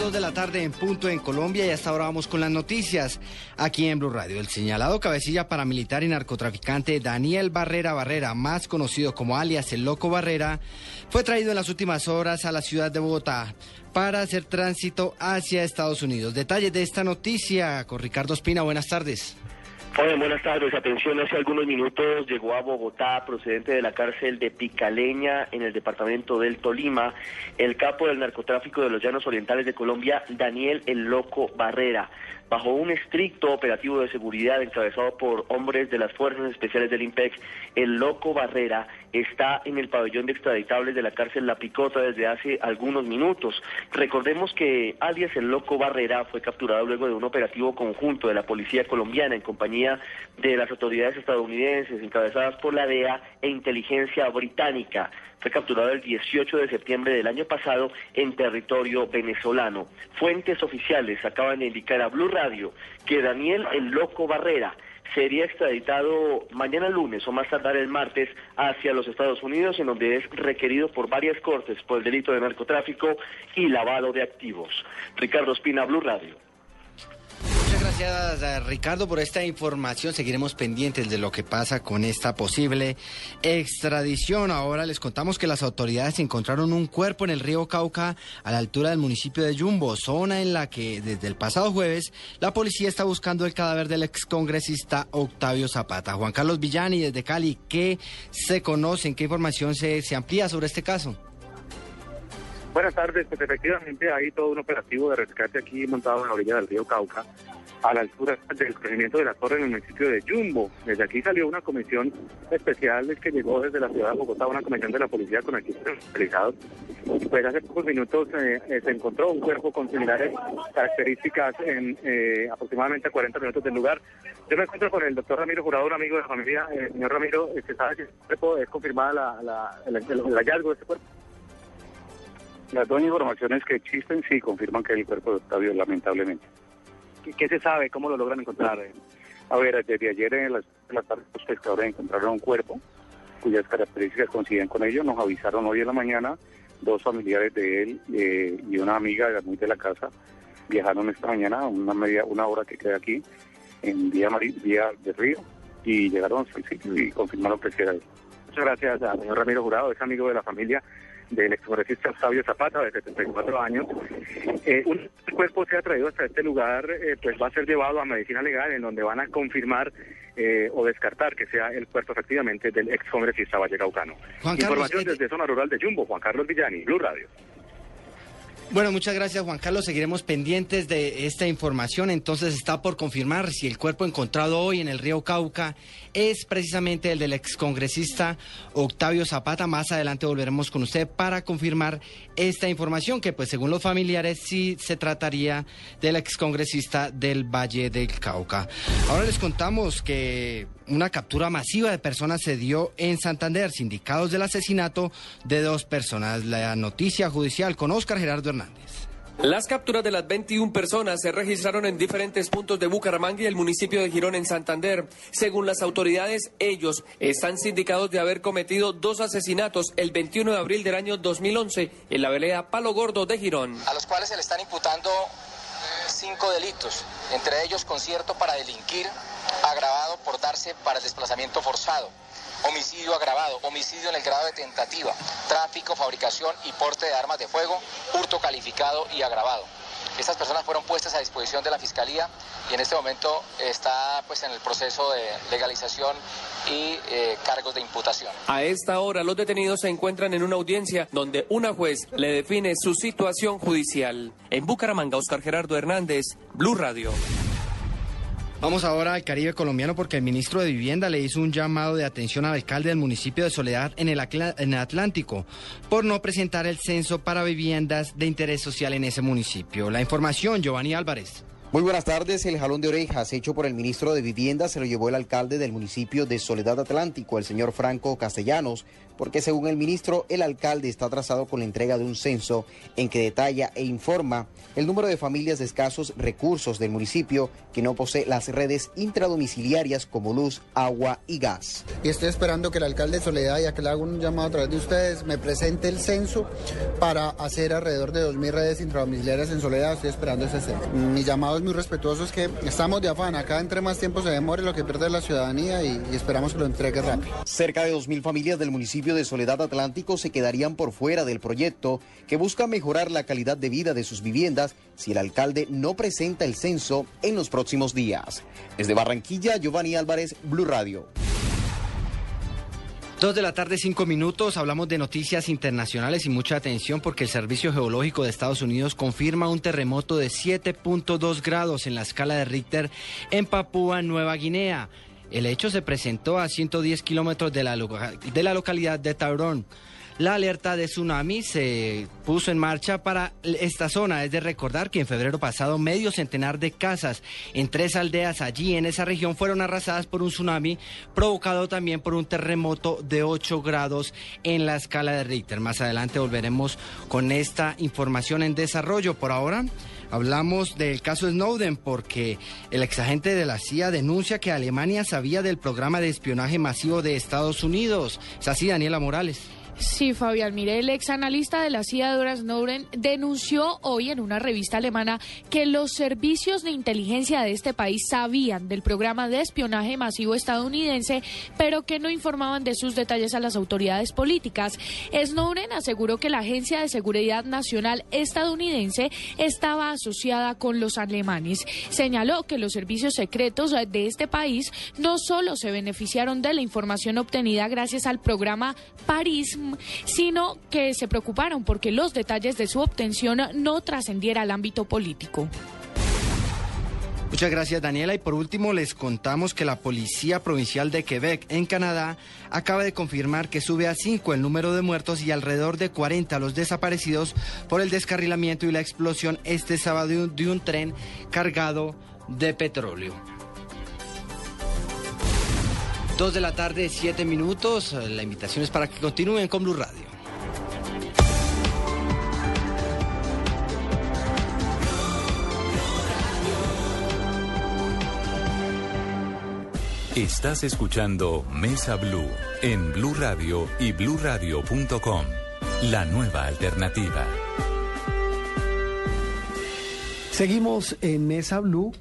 Son las 2 de la tarde en punto en Colombia y hasta ahora vamos con las noticias aquí en Blue Radio. El señalado cabecilla paramilitar y narcotraficante Daniel Barrera Barrera, más conocido como alias el Loco Barrera, fue traído en las últimas horas a la ciudad de Bogotá para hacer tránsito hacia Estados Unidos. Detalles de esta noticia con Ricardo Espina. Buenas tardes. Hola, buenas tardes. Atención, hace algunos minutos llegó a Bogotá, procedente de la cárcel de Picaleña, en el departamento del Tolima, el capo del narcotráfico de los Llanos Orientales de Colombia, Daniel El Loco Barrera. Bajo un estricto operativo de seguridad encabezado por hombres de las Fuerzas Especiales del IMPEX, el Loco Barrera está en el pabellón de extraditables de la cárcel La Picota desde hace algunos minutos. Recordemos que alias el Loco Barrera fue capturado luego de un operativo conjunto de la policía colombiana en compañía de las autoridades estadounidenses encabezadas por la DEA e inteligencia británica. Fue capturado el 18 de septiembre del año pasado en territorio venezolano. Fuentes oficiales acaban de indicar a Blue Radio que Daniel el Loco Barrera sería extraditado mañana lunes o más tardar el martes hacia los Estados Unidos, en donde es requerido por varias cortes por el delito de narcotráfico y lavado de activos. Ricardo Espina, Blue Radio. Muchas gracias a Ricardo por esta información. Seguiremos pendientes de lo que pasa con esta posible extradición. Ahora les contamos que las autoridades encontraron un cuerpo en el río Cauca a la altura del municipio de Yumbo, zona en la que desde el pasado jueves la policía está buscando el cadáver del excongresista Octavio Zapata. Juan Carlos Villani desde Cali, ¿qué se conoce? ¿Qué información se, se amplía sobre este caso? Buenas tardes, pues efectivamente hay todo un operativo de rescate aquí montado en la orilla del río Cauca, a la altura del corregimiento de la Torre en el municipio de Yumbo. Desde aquí salió una comisión especial que llegó desde la ciudad de Bogotá, una comisión de la policía con equipos especializados. Pues hace pocos minutos eh, eh, se encontró un cuerpo con similares características en eh, aproximadamente a 40 minutos del lugar. Yo me encuentro con el doctor Ramiro Jurado, un amigo de familia. Eh, señor Ramiro, ¿se sabe si este es confirmada la, el, hallazgo de este cuerpo? Las dos informaciones que existen sí confirman que el cuerpo de Octavio, lamentablemente. ¿Qué, qué se sabe? ¿Cómo lo logran encontrar? A ver, desde ayer en las, en las tardes los pescadores encontraron un cuerpo cuyas características coinciden con ellos. Nos avisaron hoy en la mañana dos familiares de él eh, y una amiga muy de la casa viajaron esta mañana una media una hora que queda aquí en vía, Mari- vía de Río y llegaron al sitio y confirmaron que era él. Muchas gracias al señor Ramiro Jurado, es amigo de la familia del excongresista Octavio Zapata, de 74 años. Eh, un cuerpo sea traído hasta este lugar, eh, pues va a ser llevado a medicina legal, en donde van a confirmar eh, o descartar que sea el cuerpo efectivamente del excongresista Vallecaucano. Juan Información eh, desde Zona Rural de Jumbo, Juan Carlos Villani, Blue Radio. Bueno, muchas gracias Juan Carlos. Seguiremos pendientes de esta información. Entonces está por confirmar si el cuerpo encontrado hoy en el río Cauca es precisamente el del excongresista Octavio Zapata. Más adelante volveremos con usted para confirmar esta información que pues según los familiares sí se trataría del excongresista del Valle del Cauca. Ahora les contamos que una captura masiva de personas se dio en Santander, sindicados del asesinato de dos personas. La noticia judicial con Óscar Gerardo Hernández. Las capturas de las 21 personas se registraron en diferentes puntos de Bucaramanga y el municipio de Girón en Santander. Según las autoridades, ellos están sindicados de haber cometido dos asesinatos el 21 de abril del año 2011 en la vereda Palo Gordo de Girón. a los cuales se le están imputando cinco delitos, entre ellos concierto para delinquir, agravado por darse para el desplazamiento forzado, homicidio agravado, homicidio en el grado de tentativa, tráfico, fabricación y porte de armas de fuego, hurto calificado y agravado. Estas personas fueron puestas a disposición de la Fiscalía y en este momento está pues en el proceso de legalización y eh, cargos de imputación. A esta hora los detenidos se encuentran en una audiencia donde una juez le define su situación judicial. En Bucaramanga, Oscar Gerardo Hernández, Blue Radio. Vamos ahora al Caribe colombiano porque el ministro de Vivienda le hizo un llamado de atención al alcalde del municipio de Soledad en el, Atlántico por no presentar el censo para viviendas de interés social en ese municipio. La información, Giovanni Álvarez. Muy buenas tardes. El jalón de orejas hecho por el ministro de Vivienda se lo llevó el alcalde del municipio de Soledad Atlántico, el señor Franco Castellanos, porque según el ministro, el alcalde está atrasado con la entrega de un censo en que detalla e informa el número de familias de escasos recursos del municipio que no posee las redes intradomiciliarias como luz, agua y gas. y estoy esperando que el alcalde de Soledad, ya que le hago un llamado a través de ustedes, me presente el censo para hacer alrededor de 2.000 redes intradomiciliarias en Soledad. Estoy esperando ese censo. Mi llamado es muy respetuoso, es que estamos de afán. Acá entre más tiempo se demore, lo que pierde la ciudadanía y, y esperamos que lo entregue rápido. Cerca de 2.000 familias del municipio de Soledad Atlántico se quedarían por fuera del proyecto que busca mejorar la calidad de vida de sus viviendas si el alcalde no presenta el censo en los próximos días. Desde Barranquilla, Giovanni Álvarez, Blue Radio. Dos de la tarde, cinco minutos. Hablamos de noticias internacionales y mucha atención porque el Servicio Geológico de Estados Unidos confirma un terremoto de 7.2 grados en la escala de Richter en Papúa Nueva Guinea. El hecho se presentó a 110 kilómetros de la, de la localidad de Taurón. La alerta de tsunami se puso en marcha para esta zona. Es de recordar que en febrero pasado medio centenar de casas en tres aldeas allí en esa región fueron arrasadas por un tsunami provocado también por un terremoto de 8 grados en la escala de Richter. Más adelante volveremos con esta información en desarrollo. Por ahora hablamos del caso Snowden porque el exagente de la CIA denuncia que Alemania sabía del programa de espionaje masivo de Estados Unidos. Es así, Daniela Morales. Sí, Fabián, mire, el ex analista de la CIA, Edward Snowden, denunció hoy en una revista alemana que los servicios de inteligencia de este país sabían del programa de espionaje masivo estadounidense, pero que no informaban de sus detalles a las autoridades políticas. Snowden aseguró que la Agencia de Seguridad Nacional estadounidense estaba asociada con los alemanes. Señaló que los servicios secretos de este país no solo se beneficiaron de la información obtenida gracias al programa PARISM, sino que se preocuparon porque los detalles de su obtención no trascendiera al ámbito político. Muchas gracias Daniela y por último les contamos que la Policía Provincial de Quebec en Canadá acaba de confirmar que sube a 5 el número de muertos y alrededor de 40 los desaparecidos por el descarrilamiento y la explosión este sábado de un, de un tren cargado de petróleo. Dos de la tarde, siete minutos. La invitación es para que continúen con Blue Radio. Estás escuchando Mesa Blue en Blue Radio y bluradio.com. La nueva alternativa. Seguimos en Mesa Blue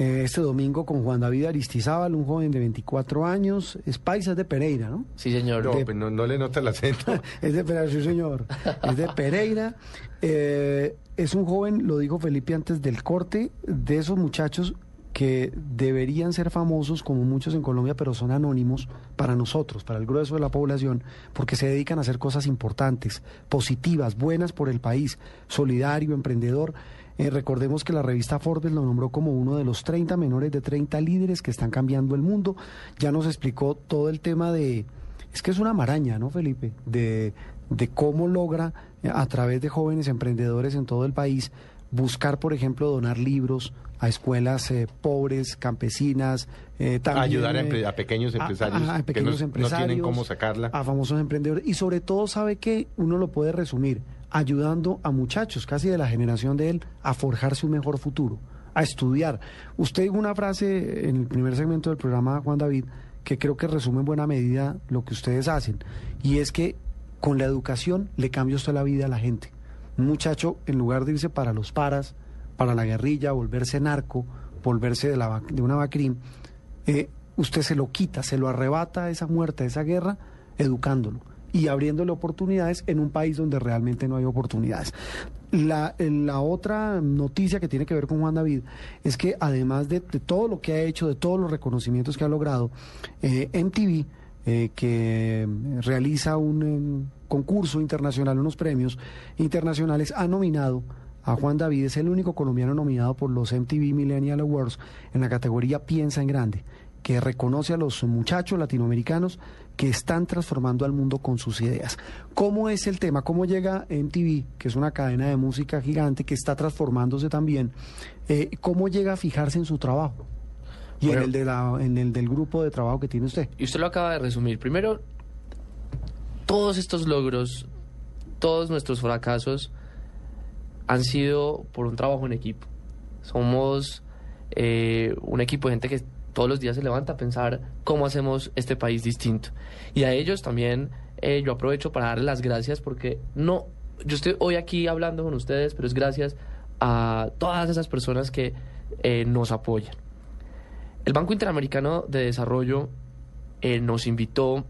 eh, este domingo con Juan David Aristizábal, un joven de 24 años, es paisa es de Pereira, ¿no? Sí, señor. No, De- pues no, no le nota el acento. es de Pereira, sí, señor. Es de Pereira. Eh, es un joven, lo dijo Felipe antes del corte, de esos muchachos que deberían ser famosos como muchos en Colombia, pero son anónimos para nosotros, para el grueso de la población, porque se dedican a hacer cosas importantes, positivas, buenas por el país, solidario, emprendedor. Eh, recordemos que la revista Forbes lo nombró como uno de los 30 menores de 30 líderes que están cambiando el mundo. Ya nos explicó todo el tema de, es que es una maraña, ¿no, Felipe? De, de cómo logra, eh, a través de jóvenes emprendedores en todo el país, buscar, por ejemplo, donar libros a escuelas eh, pobres, campesinas, eh, también, Ayudar a, eh, empre- a pequeños empresarios, a- a que pequeños no, empresarios, no tienen cómo sacarla. a famosos emprendedores y sobre todo sabe que uno lo puede resumir ayudando a muchachos casi de la generación de él a forjarse un mejor futuro, a estudiar. Usted dijo una frase en el primer segmento del programa Juan David que creo que resume en buena medida lo que ustedes hacen y es que con la educación le cambia usted la vida a la gente. Un muchacho en lugar de irse para los paras, para la guerrilla, volverse narco, volverse de, la, de una vacrim, eh, usted se lo quita, se lo arrebata esa muerte, esa guerra, educándolo y abriéndole oportunidades en un país donde realmente no hay oportunidades. La, eh, la otra noticia que tiene que ver con Juan David es que además de, todo lo que ha hecho, de todos los reconocimientos que ha logrado, eh, MTV, eh, que eh, realiza un em, concurso internacional, unos premios internacionales, ha nominado a Juan David, es el único colombiano nominado por los MTV Millennial Awards en la categoría Piensa en Grande, que reconoce a los muchachos latinoamericanos que están transformando al mundo con sus ideas. ¿Cómo es el tema? ¿Cómo llega MTV, que es una cadena de música gigante que está transformándose también? eh, ¿Cómo llega a fijarse en su trabajo? Y en, Bueno. el de la, en el del grupo de trabajo que tiene usted. Y usted lo acaba de resumir. Primero, todos estos logros, todos nuestros fracasos han sido por un trabajo en equipo. Somos eh, un equipo de gente que todos los días se levanta a pensar cómo hacemos este país distinto. Y a ellos también eh, yo aprovecho para darles las gracias porque no, yo estoy hoy aquí hablando con ustedes, pero es gracias a todas esas personas que eh, nos apoyan. El Banco Interamericano de Desarrollo eh, nos invitó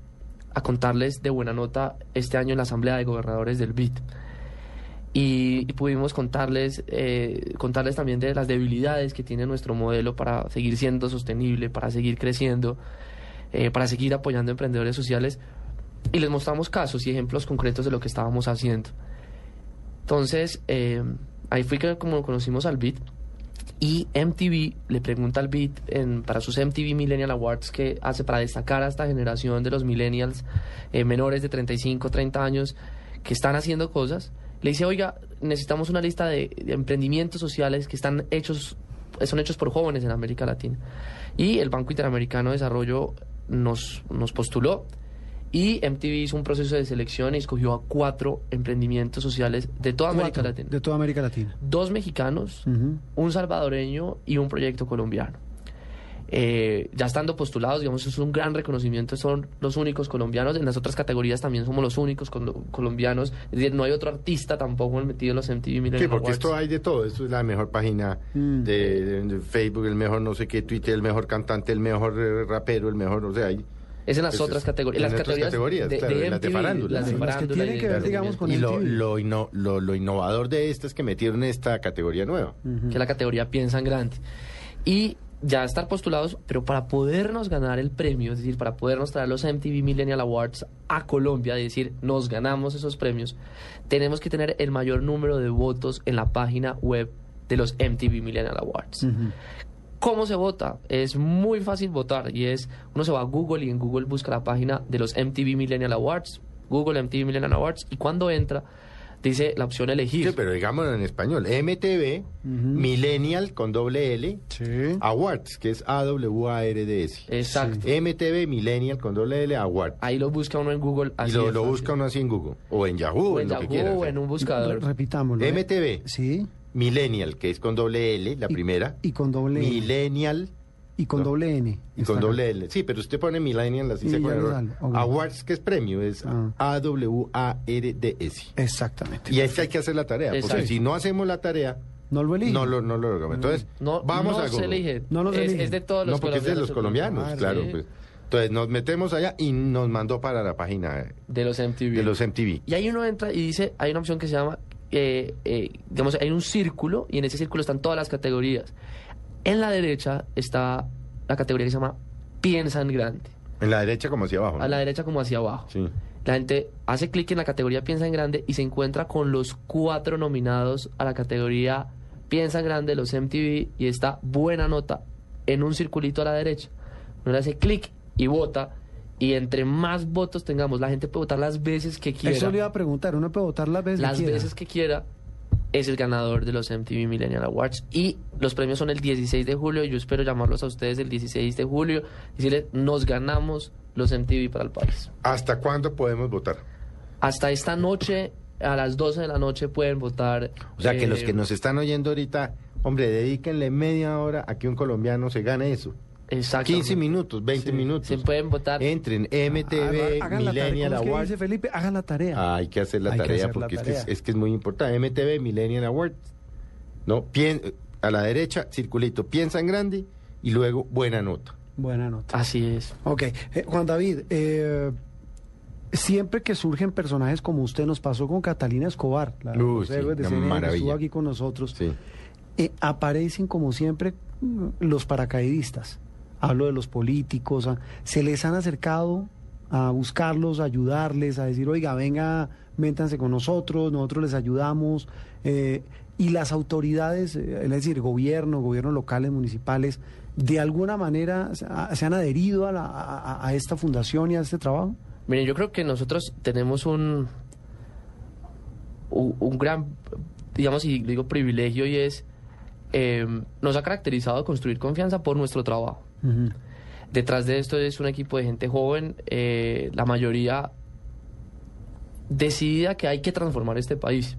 a contarles de buena nota este año en la Asamblea de Gobernadores del BID. Y, y pudimos contarles, eh, contarles también de las debilidades que tiene nuestro modelo para seguir siendo sostenible, para seguir creciendo, eh, para seguir apoyando emprendedores sociales. Y les mostramos casos y ejemplos concretos de lo que estábamos haciendo. Entonces, eh, ahí fue que como conocimos al BID y MTV le pregunta al en, para sus MTV Millennial Awards que hace para destacar a esta generación de los millennials eh, menores de 35, 30 años que están haciendo cosas. Le dice, oiga, necesitamos una lista de, de emprendimientos sociales que están hechos, son hechos por jóvenes en América Latina. Y el Banco Interamericano de Desarrollo nos, nos postuló y MTV hizo un proceso de selección y escogió a cuatro emprendimientos sociales de toda América Latina De toda América Latina. dos mexicanos, un salvadoreño y un proyecto colombiano. Eh, ya estando postulados, digamos, es un gran reconocimiento, son los únicos colombianos, en las otras categorías también somos los únicos colo- colombianos, es decir, no hay otro artista tampoco metido en los MTV Sí, Millennial porque Awards. esto hay de todo. Esto es la mejor página Mm. de, de- de Facebook, el mejor no sé qué, Twitter, el mejor cantante, el mejor eh, rapero, el mejor, o sea, hay... Es en las otras es- categorías, en las otras categorías, de, claro, de en las de farándula. las de Las que farándula tienen y de que ver, digamos, con Y lo, lo, inno- lo, lo innovador de esta es que metieron esta categoría nueva. que es la categoría Piensa en Grande. Y ya estar postulados, pero para podernos ganar el premio, es decir, para podernos traer los MTV Millennial Awards a Colombia, es decir, nos ganamos esos premios, tenemos que tener el mayor número de votos en la página web de los MTV Millennial Awards. ¿Cómo se vota? Es muy fácil votar y es, uno se va a Google y en Google busca la página de los MTV Millennial Awards, Google MTV Millennial Awards, y cuando entra, dice la opción elegir. Sí, pero digámoslo en español. MTV, Millennial con doble L, Awards, que es A-W-A-R-D-S. Exacto. MTV, Millennial con doble L, Awards. Ahí lo busca uno en Google. Y así lo, de lo fácil. busca uno así en Google. O en Yahoo, O en, en lo que Yahoo quiera. o en un buscador. Repitámoslo. ¿eh? MTV. Sí. Millennial, que es con doble L, la primera. Y con doble N. Millennial. Y con doble N. Y con doble L. Sí, pero usted pone Millennial así Y se pone. Awards, que es premio, es Ah. A-W-A-R-D-S. Exactamente. Y es que hay que hacer la tarea. Porque si no hacemos la tarea, No lo eligen. No lo, no lo logramos. Entonces, No, vamos no a se elige. No nos es, es de todos los No, porque es de los colombianos, Ah, claro. sí. pues. Entonces nos metemos allá y nos mandó para la página De los MTV. de los MTV. Y ahí uno entra y dice, hay una opción que se llama, eh, eh, digamos, hay un círculo y en ese círculo están todas las categorías. En la derecha está la categoría que se llama Piensa en grande. En la derecha como hacia abajo. ¿no? A la derecha como hacia abajo. Sí. La gente hace clic en la categoría Piensa en grande y se encuentra con los cuatro nominados a la categoría Piensa en grande, los MTV, y está buena nota en un circulito a la derecha. Uno le hace clic y vota. Y entre más votos tengamos, la gente puede votar las veces que quiera. Eso le iba a preguntar, uno puede votar las veces las que quiera. veces que quiera es el ganador de los MTV Millennial Awards y los premios son el 16 de julio y yo espero llamarlos a ustedes el 16 de julio y decirles nos ganamos los MTV para el país. ¿Hasta cuándo podemos votar? Hasta esta noche a las 12 de la noche pueden votar. O sea, que eh, los que nos están oyendo ahorita, hombre, dedíquenle media hora a que un colombiano se gane eso. Exactamente. 15 minutos, 20 minutos. Se pueden votar. Entren, MTV, Hagan la tarea. Millennial ¿Cómo es que Awards. dice Felipe? Hagan la tarea. Ah, hay que hacer la Hay tarea hacer la porque es que es, tarea. es que es muy importante. MTV, Millennial Awards. ¿No? Pien- a la derecha, circulito, piensa en grande y luego buena nota. Buena nota. Así es. Ok, eh, Juan David, eh, siempre que surgen personajes como usted, nos pasó con Catalina Escobar, la Uy, sí, de CNN, que estuvo aquí con nosotros. Sí. Eh, aparecen como siempre los paracaidistas. Hablo de los políticos. ¿Se les han acercado a buscarlos, a ayudarles, a decir, oiga, venga, métanse con nosotros, nosotros les ayudamos? Eh, y las autoridades, eh, es decir, gobierno, gobiernos locales, municipales, de alguna manera se ha- se han adherido a, la- a- a esta fundación y a este trabajo? Miren, yo creo que nosotros tenemos un, un, un gran, digamos, y digo privilegio y es, eh, nos ha caracterizado construir confianza por nuestro trabajo. Detrás de esto es un equipo de gente joven, eh, la mayoría decidida que hay que transformar este país.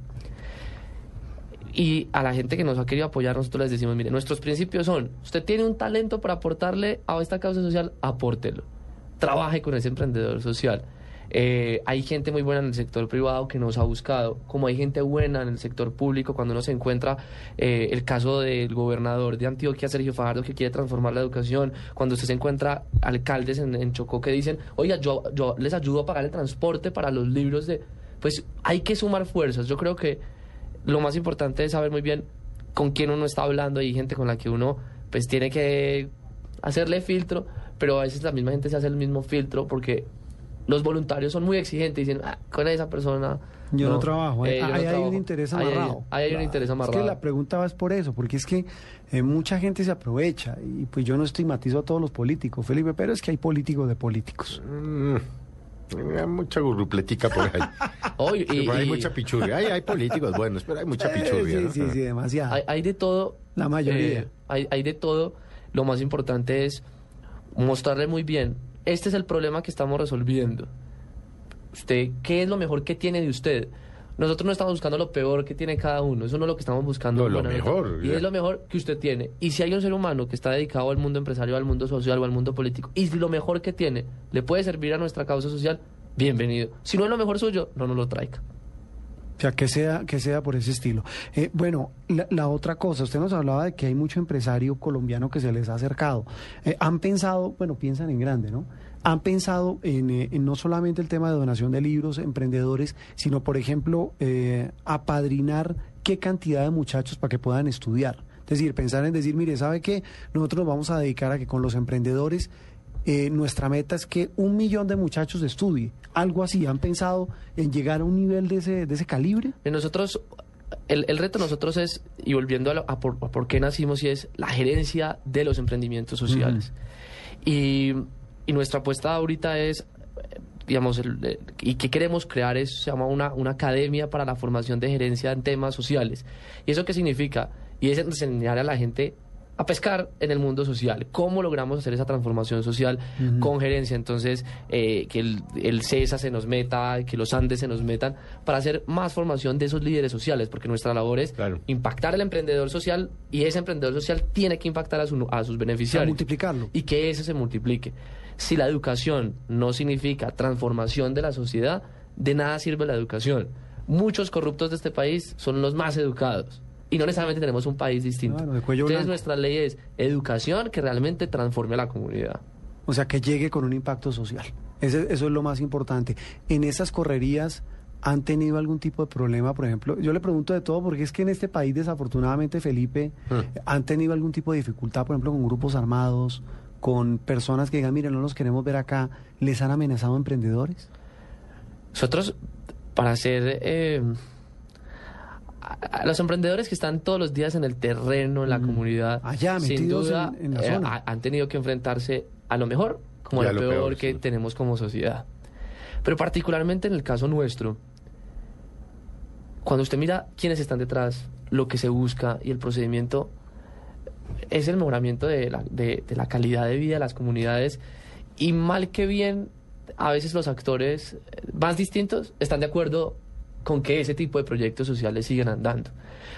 Y a la gente que nos ha querido apoyar, nosotros les decimos, mire, nuestros principios son, usted tiene un talento para aportarle a esta causa social, apórtelo. Trabaje con ese emprendedor social. Eh, hay gente muy buena en el sector privado que nos ha buscado, como hay gente buena en el sector público cuando uno se encuentra eh, el caso del gobernador de Antioquia, Sergio Fajardo, que quiere transformar la educación, cuando usted se encuentra alcaldes en, en Chocó que dicen, oiga, yo, yo les ayudo a pagar el transporte para los libros de... Pues hay que sumar fuerzas. Yo creo que lo más importante es saber muy bien con quién uno está hablando y hay gente con la que uno pues tiene que hacerle filtro, pero a veces la misma gente se hace el mismo filtro porque los voluntarios son muy exigentes y dicen, "Ah, con esa persona... Yo no, trabajo, eh, eh, yo no ahí hay trabajo". un interés Ahí hay- amarrado. ahí hay un interés amarrado. Es que la pregunta va es por eso, porque es que eh, mucha gente se aprovecha y pues yo no estigmatizo a todos los políticos, Felipe, pero es que hay políticos de políticos. Mm, hay mucha gurrupletica por ahí. Oye, y- hay y- mucha pichurria. Hay, hay políticos buenos, pero hay mucha pichurria. sí, ¿no? sí, sí, demasiado. Hay, hay de todo. La mayoría. eh, hay, hay de todo. Lo más importante es mostrarle muy bien. Este es el problema que estamos resolviendo. Usted, ¿qué es lo mejor que tiene de usted? Nosotros no estamos buscando lo peor que tiene cada uno. Eso no es lo que estamos buscando. No, lo mejor. Y es lo mejor que usted tiene. Y si hay un ser humano que está dedicado al mundo empresarial, al mundo social o al mundo político, y lo mejor que tiene le puede servir a nuestra causa social, bienvenido. Si no es lo mejor suyo, no nos lo traiga. O sea, que sea, que sea por ese estilo. Eh, bueno, la, la otra cosa, usted nos hablaba de que hay mucho empresario colombiano que se les ha acercado. Eh, han pensado, bueno, piensan en grande, ¿no? Han pensado en, eh, en no solamente el tema de donación de libros, emprendedores, sino, por ejemplo, eh, apadrinar qué cantidad de muchachos para que puedan estudiar. Es decir, pensar en decir, mire, ¿sabe qué? Nosotros nos vamos a dedicar a que con los emprendedores eh, nuestra meta es que un millón de muchachos estudie. Algo así, ¿han pensado en llegar a un nivel de ese, de ese calibre? Y nosotros, el, el reto de nosotros es, y volviendo a, lo- a por, a por qué nacimos, y es la gerencia de los emprendimientos sociales. y, y nuestra apuesta ahorita es, eh, digamos, el- el- y que queremos crear es, se llama una, una academia para la formación de gerencia en temas sociales. ¿Y eso qué significa? Y es enseñar a la gente a pescar en el mundo social. ¿Cómo logramos hacer esa transformación social con gerencia? Entonces, eh, que el, el CESA se nos meta, que los Andes se nos metan, para hacer más formación de esos líderes sociales, porque nuestra labor es impactar al emprendedor social y ese emprendedor social tiene que impactar a, su- a sus beneficiarios. multiplicarlo. Y que eso se multiplique. Si la educación no significa transformación de la sociedad, de nada sirve la educación. Muchos corruptos de este país son los más educados. Y no necesariamente tenemos un país distinto. Claro, Entonces blanco. nuestra ley es educación que realmente transforme a la comunidad. O sea, que llegue con un impacto social. Ese- eso es lo más importante. En esas correrías han tenido algún tipo de problema, por ejemplo, yo le pregunto de todo porque es que en este país desafortunadamente, Felipe, han tenido algún tipo de dificultad, por ejemplo, con grupos armados, con personas que digan, miren, no los queremos ver acá, ¿les han amenazado emprendedores? Nosotros, para hacer... eh, a- los emprendedores que están todos los días en el terreno, en la comunidad, Mm. Allá, sin duda en- en la eh, zona. ha- han tenido que enfrentarse a lo mejor como a lo lo peor, peor, que sí. tenemos como sociedad. Pero particularmente en el caso nuestro, cuando usted mira quiénes están detrás, lo que se busca y el procedimiento, es el mejoramiento de la, de, de la calidad de vida de las comunidades y mal que bien, a veces los actores eh, más distintos están de acuerdo con que ese tipo de proyectos sociales siguen andando.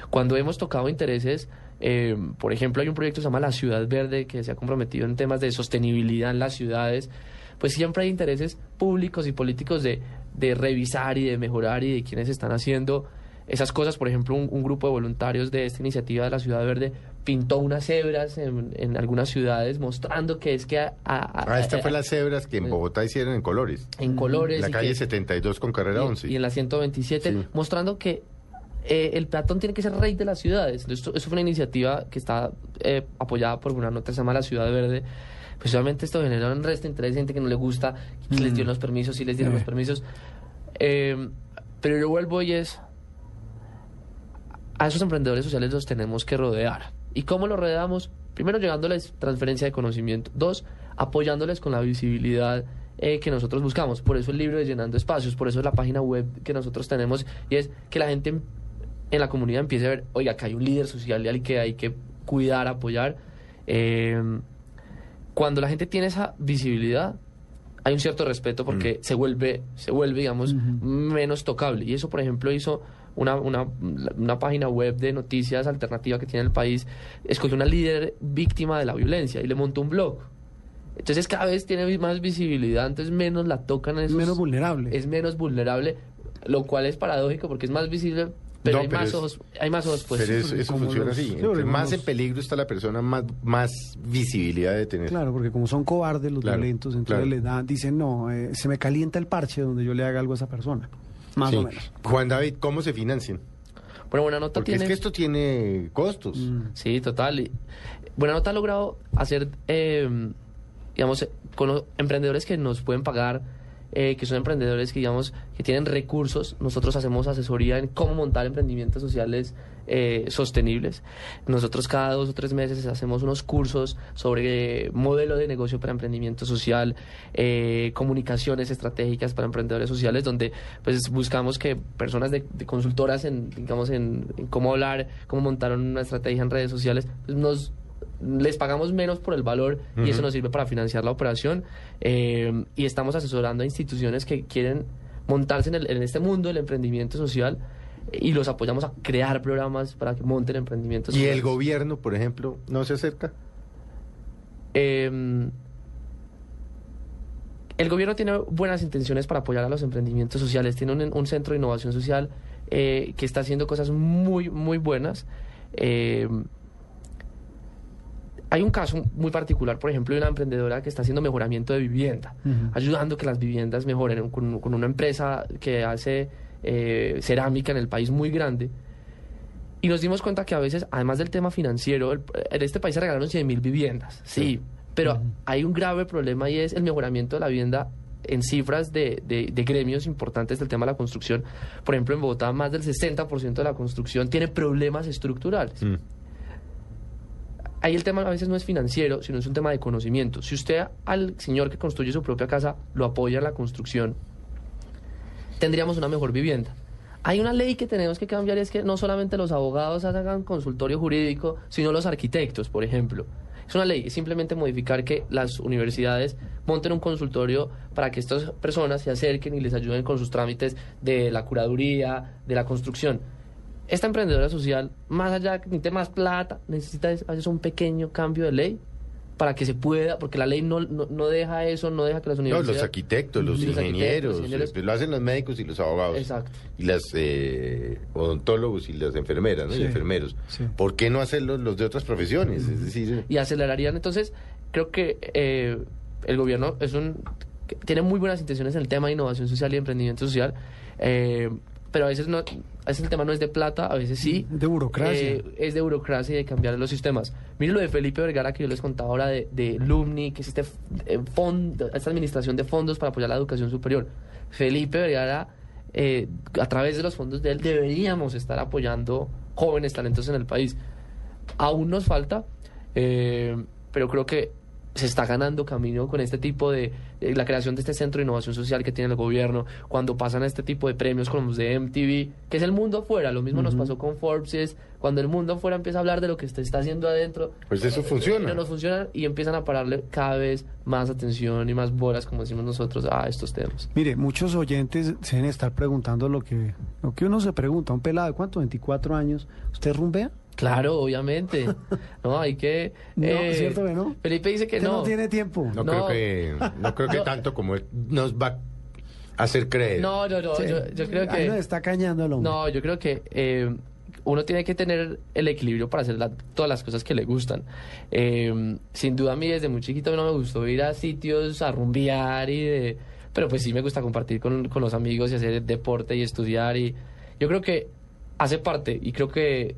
Cuando hemos tocado intereses, eh, por ejemplo, hay un proyecto que se llama La Ciudad Verde, que se ha comprometido en temas de sostenibilidad en las ciudades, pues siempre hay intereses públicos y políticos de, de revisar y de mejorar y de quienes están haciendo esas cosas. Por ejemplo, un, un grupo de voluntarios de esta iniciativa de la Ciudad Verde pintó unas cebras en, en algunas ciudades mostrando que es que a- a- Ah, esta a- fue las cebras que en Bogotá hicieron en colores. en colores La calle que- 72 con carrera y, 11. y en la 127, Sí. mostrando que eh, el peatón tiene que ser rey de las ciudades. Esto, esto fue una iniciativa que está eh, apoyada por una nota que se llama La Ciudad Verde. Pues obviamente esto generó un resto de interés, gente que no le gusta, que les dio los permisos, sí les dieron Eh. los permisos. Eh, pero yo vuelvo y es, a esos emprendedores sociales los tenemos que rodear. ¿Y cómo los rodeamos? Primero, llegándoles transferencia de conocimiento. Dos, apoyándoles con la visibilidad eh, que nosotros buscamos. Por eso el libro de Llenando Espacios, por eso la página web que nosotros tenemos, y es que la gente en la comunidad empiece a ver, oiga, acá hay un líder social al que hay que cuidar, apoyar. Eh, cuando la gente tiene esa visibilidad, hay un cierto respeto porque se vuelve, se vuelve, digamos, menos tocable. Y eso, por ejemplo, hizo una, una, una página web de noticias alternativa que tiene el país, escogió una líder víctima de la violencia y le montó un blog. Entonces cada vez tiene más visibilidad, entonces menos la tocan. Es menos vulnerable. Es menos vulnerable, lo cual es paradójico porque es más visible, pero, No, hay, pero más es- ojos, hay más ojos pues. Pero eso, eso funciona así. Entre más en peligro está la persona, más, más visibilidad de tener. Claro, porque como son cobardes los Claro, violentos, entonces claro. le dan, dicen, no, eh, se me calienta el parche donde yo le haga algo a esa persona. Más Sí. o menos. Juan David, ¿cómo se financian? Bueno, Buena Nota Porque tiene... es que esto tiene costos. Sí, total. Buena Nota ha logrado hacer, eh, digamos, eh, con los emprendedores que nos pueden pagar, eh, que son emprendedores que, digamos, que tienen recursos. Nosotros hacemos asesoría en cómo montar emprendimientos sociales eh, sostenibles. Nosotros cada dos o tres meses hacemos unos cursos sobre modelo de negocio para emprendimiento social, eh, comunicaciones estratégicas para emprendedores sociales, donde pues buscamos que personas de, de consultoras en, digamos, en, en cómo hablar, cómo montar una estrategia en redes sociales, pues nos les pagamos menos por el valor y eso nos sirve para financiar la operación eh, y estamos asesorando a instituciones que quieren montarse en, el- en este mundo del emprendimiento social y los apoyamos a crear programas para que monten emprendimientos Y el gobierno, por ejemplo, no se acerca. Eh, el gobierno tiene buenas intenciones para apoyar a los emprendimientos sociales. Tiene un, un centro de innovación social eh, que está haciendo cosas muy, muy buenas. Eh, hay un caso muy particular, por ejemplo, de una emprendedora que está haciendo mejoramiento de vivienda, Ujú. ayudando a que las viviendas mejoren con, con una empresa que hace eh, cerámica en el país muy grande. Y nos dimos cuenta que a veces, además del tema financiero, el- en este país se regalaron 100 mil viviendas, sí, pero hay un grave problema y es el mejoramiento de la vivienda en cifras de, de- de gremios importantes del tema de la construcción. Por ejemplo, en Bogotá más del 60% de la construcción tiene problemas estructurales. Ahí el tema a veces no es financiero, sino es un tema de conocimiento. Si usted al señor que construye su propia casa lo apoya en la construcción, tendríamos una mejor vivienda. Hay una ley que tenemos que cambiar, es que no solamente los abogados hagan consultorio jurídico, sino los arquitectos, por ejemplo. Es una ley, es simplemente modificar que las universidades monten un consultorio para que estas personas se acerquen y les ayuden con sus trámites de la curaduría, de la construcción. Esta emprendedora social, más allá que necesite más plata, necesita veces un pequeño cambio de ley para que se pueda, porque la ley no, no, no deja eso, no deja que las No, universidades... los arquitectos, los Los arquitectos, ingenieros, ingenieros. eh, lo hacen los médicos y los abogados. Exacto. Y las eh, odontólogos y las enfermeras, ¿no? Sí, Y enfermeros. sí. ¿Por qué no hacerlo los de otras profesiones? Es decir, y acelerarían. Entonces, creo que eh, el gobierno es un que tiene muy buenas intenciones en el tema de innovación social y emprendimiento social, eh, pero a veces no, a veces el tema no es de plata, a veces sí. De burocracia. Eh, es de burocracia y de cambiar los sistemas. Miren lo de Felipe Vergara que yo les contaba ahora de, de Lumni, que es este eh, fondo, esta administración de fondos para apoyar la educación superior. Felipe Vergara, eh, a través de los fondos de él, deberíamos estar apoyando jóvenes talentos en el país. Aún nos falta, eh, pero creo que se está ganando camino con este tipo de, de la creación de este centro de innovación social que tiene el gobierno, cuando pasan este tipo de premios como los de MTV, que es el mundo afuera, lo mismo nos pasó con Forbes, es cuando el mundo afuera empieza a hablar de lo que se está haciendo adentro, pues eso funciona. no nos funciona y empiezan a pararle cada vez más atención y más bolas, como decimos nosotros, a estos temas. Mire, muchos oyentes se deben estar preguntando lo que, lo que uno se pregunta. Un pelado de cuánto, 24 años, ¿usted rumbea? Claro, obviamente. No, hay que... No, eh, ¿cierto que no? Felipe dice que no no. tiene tiempo. no, No. creo que no creo que tanto como nos va a hacer creer. No, no, no, Sí. yo, yo creo Ahí que... nos está cañando el hombre. No, yo creo que eh, uno tiene que tener el equilibrio para hacer la- todas las cosas que le gustan. Eh, sin duda a mí desde muy chiquito no me gustó ir a sitios a rumbear y de... Pero pues sí me gusta compartir con, con los amigos y hacer deporte y estudiar y yo creo que hace parte y creo que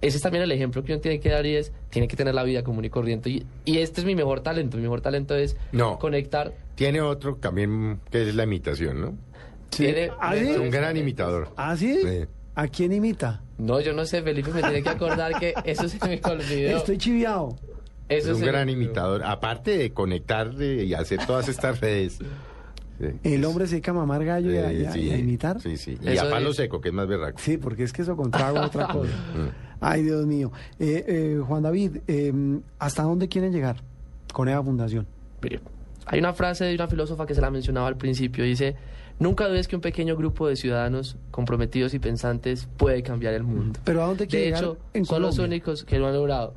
ese es también el ejemplo que uno tiene que dar y es, tiene que tener la vida común y corriente y, y este es mi mejor talento, mi mejor talento es No. conectar. Tiene otro también que es la imitación, ¿no? Tiene- ¿Ah, sí? Es un gran imitador. ¿Ah, sí? Sí. ¿A quién imita? No, yo no sé, Felipe me tiene que acordar que eso se me olvidó. Estoy chiviado. Eso es un me gran imitador. Aparte de conectar y hacer todas estas redes. sí. El hombre se dedica a mamar gallo y a, y a- sí, y a imitar. Sí, sí. Y Eso a palo es- seco, que es más berraco. Sí, porque es que eso con trago es otra cosa. Ay, Dios mío. Eh, eh, Juan David, eh, ¿hasta dónde quieren llegar con esa fundación? Hay una frase de una filósofa que se la mencionaba al principio, dice, nunca dudes que un pequeño grupo de ciudadanos comprometidos y pensantes puede cambiar el mundo. ¿Pero a dónde quiere De llegar hecho, en son los Colombia? únicos que lo han logrado.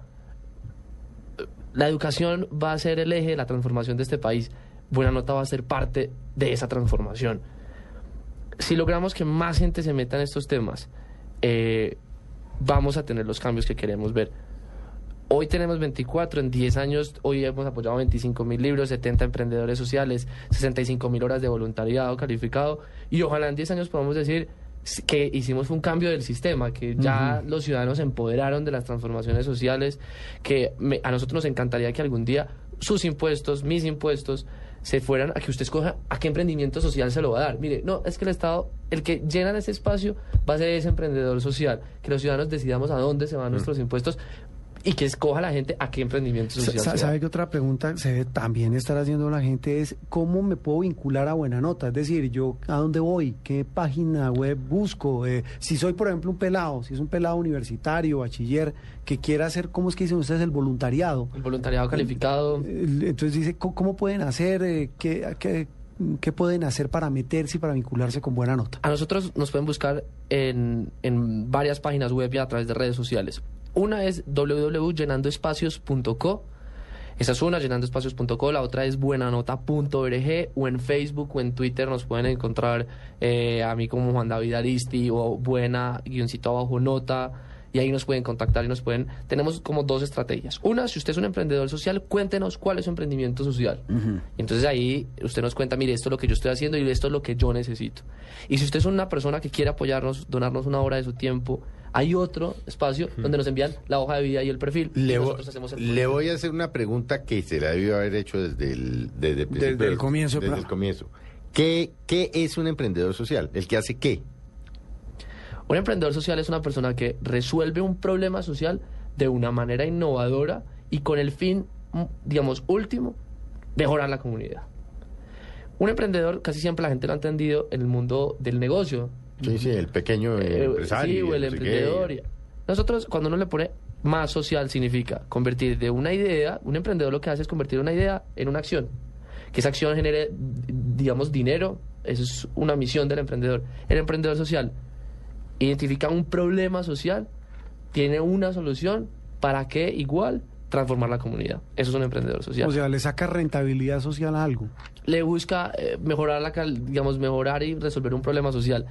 La educación va a ser el eje de la transformación de este país. Buena Nota va a ser parte de esa transformación. Si logramos que más gente se meta en estos temas, eh, vamos a tener los cambios que queremos ver. Hoy tenemos 24, en 10 años, hoy hemos apoyado 25 mil libros, 70 emprendedores sociales, 65 mil horas de voluntariado calificado y ojalá en 10 años podamos decir que hicimos un cambio del sistema, que ya los ciudadanos se empoderaron de las transformaciones sociales, que me- a nosotros nos encantaría que algún día sus impuestos, mis impuestos, se fueran a que usted escoja a qué emprendimiento social se lo va a dar. Mire, no, es que el Estado, el que llena ese espacio va a ser ese emprendedor social, que los ciudadanos decidamos a dónde se van nuestros impuestos y que escoja la gente a qué emprendimiento social. ¿Sabe qué otra pregunta se debe también estar haciendo la gente es cómo me puedo vincular a Buena Nota? Es decir, yo a dónde voy, qué página web busco, Eh, si soy por ejemplo un pelado, si es un pelado universitario, bachiller, que quiera hacer, ¿cómo es que dicen ustedes? El voluntariado. El voluntariado calificado. El- Entonces dice, ¿cómo, cómo pueden hacer? Eh, ¿qué, qué, qué pueden hacer para meterse y para vincularse con Buena Nota? A nosotros nos pueden buscar en, en varias páginas web y a través de redes sociales. Una es www.llenandoespacios.co. Esa es una, llenandoespacios.co. La otra es buenanota.org o en Facebook o en Twitter nos pueden encontrar eh, a mí como Juan David Aristi o buena guioncito abajo nota. Y ahí nos pueden contactar y nos pueden... Tenemos como dos estrategias. Una, si usted es un emprendedor social, cuéntenos cuál es su emprendimiento social. Y entonces ahí usted nos cuenta, mire, esto es lo que yo estoy haciendo y esto es lo que yo necesito. Y si usted es una persona que quiere apoyarnos, donarnos una hora de su tiempo, hay otro espacio donde nos envían la hoja de vida y el perfil. Le, y vo- nosotros hacemos el le voy a hacer una pregunta que se la debió haber hecho desde el, desde el, principio Desde el comienzo Desde el comienzo. ¿Qué, ¿Qué es un emprendedor social? ¿El que hace qué? Un emprendedor social es una persona que resuelve un problema social de una manera innovadora y con el fin, mm, digamos, último, mejorar la comunidad. Un emprendedor, casi siempre la gente lo ha entendido en el mundo del negocio. Sí, sí, el pequeño Eh, empresario. sí, o el no emprendedor. Nosotros, cuando uno le pone más social, significa convertir de una idea, un emprendedor lo que hace es convertir una idea en una acción. Que esa acción genere, digamos, dinero. Esa es una misión del emprendedor. El emprendedor social identifica un problema social, tiene una solución para que igual transformar la comunidad. Eso es un emprendedor social. O sea, le saca rentabilidad social a algo. le busca eh, mejorar la digamos mejorar y resolver un problema social.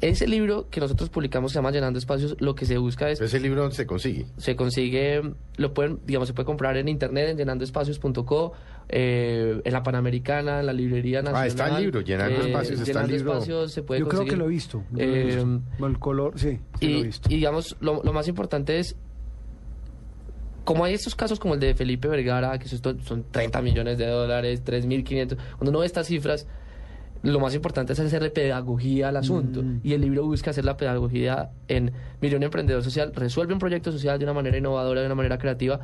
Ese libro que nosotros publicamos se llama Llenando Espacios, lo que se busca es Ese libro ¿dónde se consigue. se consigue, lo pueden, digamos, se puede comprar en internet en llenandoespacios.co, eh, en la Panamericana, en la librería nacional. Ah, está el libro, Llenando Espacios, está el Llenando libro. Espacios se puede Yo creo que lo he visto. yo lo he Eh, visto. el color, sí, sí y, lo he visto. y, digamos, lo, lo más importante es, como hay estos casos como el de Felipe Vergara, que son 30 millones de dólares, 3.500, cuando uno ve estas cifras, lo más importante es hacerle pedagogía al asunto. Mm. Y el libro busca hacer la pedagogía en Millón Emprendedor Social, resuelve un proyecto social de una manera innovadora, de una manera creativa.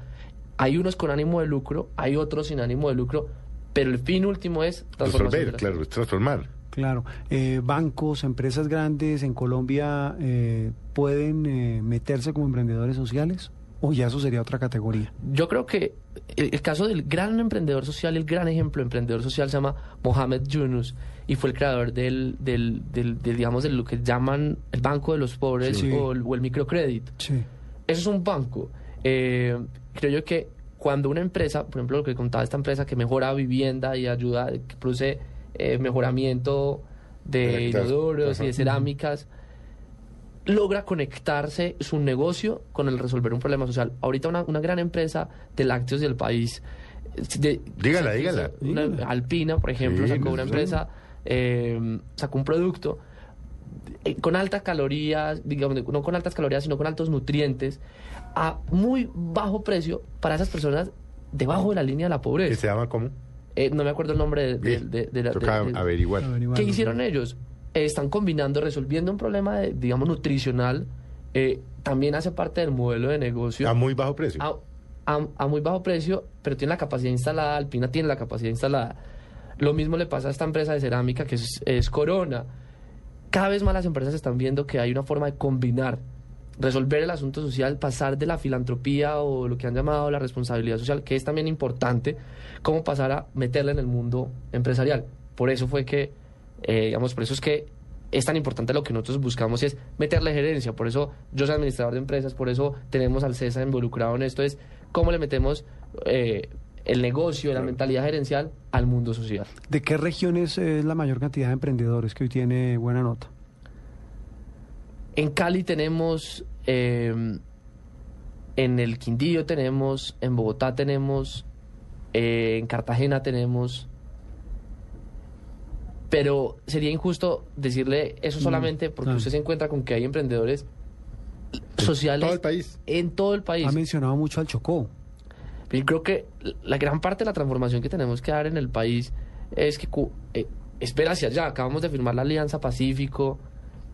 Hay unos con ánimo de lucro, hay otros sin ánimo de lucro, pero el fin último es Resolver, la claro, es transformar. Claro, eh, bancos, empresas grandes en Colombia eh, pueden eh, meterse como emprendedores sociales o ya eso sería otra categoría. Yo creo que el, el caso del gran emprendedor social, el gran ejemplo de emprendedor social se llama Mohamed Yunus y fue el creador del, del, del- del, digamos, de lo que llaman el Banco de los Pobres Sí. o, el, o el microcrédito. Sí. Eso es un banco. Eh, creo yo que cuando una empresa, por ejemplo, lo que contaba esta empresa que mejora vivienda y ayuda, que produce eh, mejoramiento de inodoros y de cerámicas, logra conectarse su negocio con el resolver un problema social. Ahorita una, una gran empresa de lácteos del país, de- Dígala, dígala. una- Alpina, por ejemplo, Sí, sacó una sí. empresa, eh, sacó un producto eh, con altas calorías, digamos, no con altas calorías, sino con altos nutrientes, a muy bajo precio para esas personas debajo de la línea de la ¿Que pobreza. se llama cómo? Eh, no me acuerdo el nombre de, de- de- Toca averiguar. ¿Qué hicieron ellos? Eh, están combinando, resolviendo un problema, de, digamos, nutricional. eh, también hace parte del modelo de negocio. A muy bajo precio. A, a- a muy bajo precio, pero tiene la capacidad instalada. Alpina tiene la capacidad instalada. Lo mismo le pasa a esta empresa de cerámica que es, Corona. Cada vez más las empresas están viendo que hay una forma de combinar, resolver el asunto social, pasar de la filantropía o lo que han llamado la responsabilidad social, que es también importante, cómo pasar a meterla en el mundo empresarial. Por eso fue que, eh, digamos, por eso es que es tan importante lo que nosotros buscamos es meterle gerencia. Por eso yo soy administrador de empresas, por eso tenemos al CESA involucrado en esto, es cómo le metemos eh, el negocio, la mentalidad gerencial al mundo social. ¿De qué regiones es la mayor cantidad de emprendedores que hoy tiene buena nota? En Cali tenemos, eh, en el Quindío tenemos, en Bogotá tenemos, eh, en Cartagena tenemos, pero sería injusto decirle eso Mm, solamente porque usted se encuentra con que hay emprendedores sociales todo el país. en todo el país. Ha mencionado mucho al Chocó. Yo creo que la gran parte de la transformación que tenemos que dar en el país es que eh, es ver hacia allá. Acabamos de firmar la Alianza Pacífico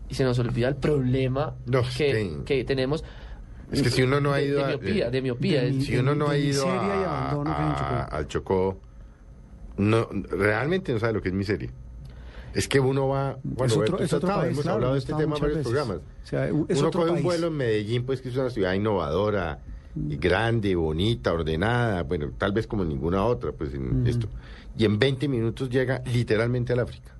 y se nos olvida el problema que, que tenemos. Es que si uno no ha ido de, a- miopía, de miopía. de- si uno no ha de ido a- abandono que hay en Chocó. a- al Chocó, no, realmente no sabe lo que es miseria. Es que uno va, bueno, Es otro- tú es otro país, hemos claro, hablado de este tema en varios veces. programas. O sea, es uno otro coge un país. vuelo en Medellín, pues que es una ciudad innovadora, grande, bonita, ordenada, bueno, tal vez como ninguna otra, pues en esto. Y en 20 minutos llega literalmente al África.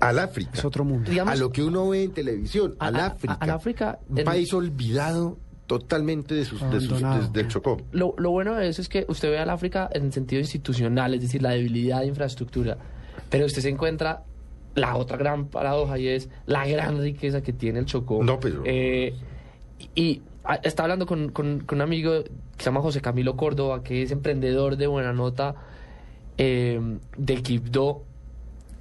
Al África. Es otro mundo. a lo que uno ve en televisión, al a- África. al África, Un país olvidado totalmente de sus, de sus- de- del Chocó. Lo, lo bueno de eso es que usted ve al África en el sentido institucional, es decir, la debilidad de infraestructura, pero usted se encuentra la otra gran paradoja y es la gran riqueza que tiene el Chocó. No, pero- Eh, y estaba hablando con, con- un amigo que se llama José Camilo Córdoba, que es emprendedor de buena nota eh, de Quibdó,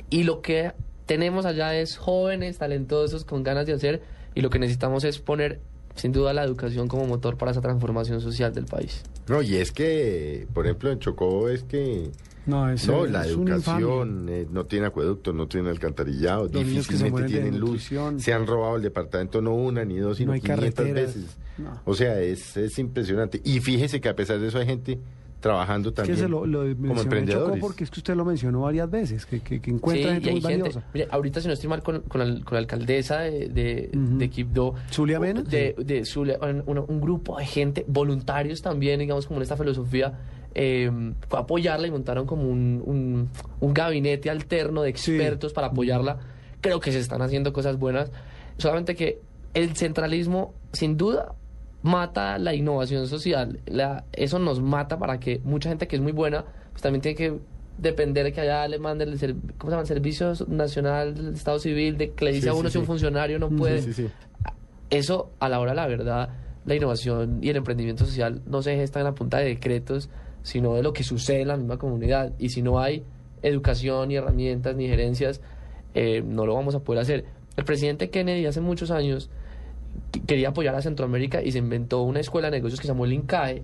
y lo que tenemos allá es jóvenes, talentosos, con ganas de hacer, y lo que necesitamos es poner, sin duda, la educación como motor para esa transformación social del país. No, y es que, por ejemplo, en Chocó es que... No, es, no, es la educación eh, no tiene acueducto, no tiene alcantarillado, Los niños que se difícilmente de tienen luz. nutrición. Se han robado el departamento no una ni dos, sino No hay 500 carreteras. veces. No. O sea, es, es impresionante. Y fíjese que a pesar de eso hay gente trabajando Es también que se lo, lo como emprendedores. Chocó porque es que usted lo mencionó varias veces, que, que, que encuentra Sí, gente muy gente- valiosa. mire, ahorita si no estoy mal con, con, la, con la alcaldesa de, de, de Quibdó. ¿Zulia Mena? De, de Zulia, un, un- un grupo de gente, voluntarios también, digamos, como en esta filosofía, eh, fue a apoyarla y montaron como un, un, un gabinete alterno de expertos para apoyarla. Creo que se están haciendo cosas buenas. Solamente que el centralismo, sin duda, mata la innovación social, la, eso nos mata para que mucha gente que es muy buena, pues también tiene que depender de que allá le manden el, ¿cómo se llama? el Servicio Nacional del Estado Civil, de que le dice Sí, a sí, uno si un funcionario no puede. Eso, a la hora de la verdad, la innovación y el emprendimiento social no se gesta en la punta de decretos, sino de lo que sucede en la misma comunidad. Y si no hay educación, ni herramientas, ni gerencias, eh, no lo vamos a poder hacer. El presidente Kennedy hace muchos años qu- quería apoyar a Centroamérica y se inventó una escuela de negocios que se llamó el INCAE.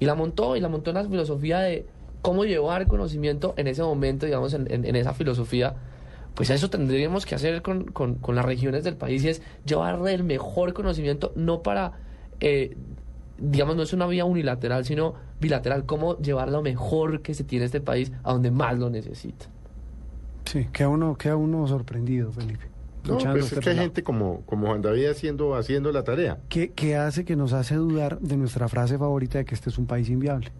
Y la montó, y la montó en la filosofía de cómo llevar conocimiento en ese momento, digamos, en, en- en esa filosofía. Pues eso tendríamos que hacer con, con- con las regiones del país y es llevar el mejor conocimiento, no para, eh, digamos, no es una vía unilateral, sino bilateral, cómo llevar lo mejor que se tiene este país a donde más lo necesita. Sí, queda uno, queda uno sorprendido, Felipe. No, pues es que hay gente como, como Juan David haciendo, haciendo la tarea. ¿Qué, qué hace que nos hace dudar de nuestra frase favorita de que este es un país inviable?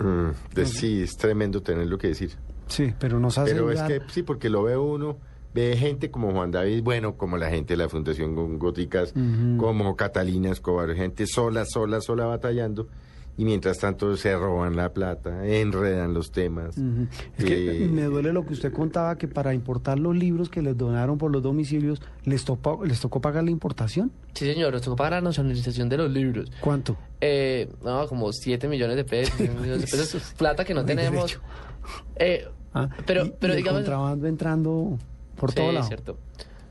Mm, de- sí, es tremendo tenerlo que decir. Sí, pero nos hace Pero es dudar. que sí, porque lo ve uno, ve gente como Juan David, bueno, como la gente de la Fundación Gó- Góticas, como Catalina Escobar, gente sola, sola, sola batallando, y mientras tanto se roban la plata, enredan los temas. Es que Eh, me duele lo que usted contaba, que para importar los libros que les donaron por los domicilios, ¿les, tocó les tocó pagar la importación? Sí, señor, nos tocó pagar la nacionalización de los libros. ¿Cuánto? Eh, no, como 7 millones de pesos, 7 millones de pesos, plata que no tenemos. derecho. Eh, Ah, pero, y- pero y el digamos... contrabando entrando por Sí, todo lado. cierto.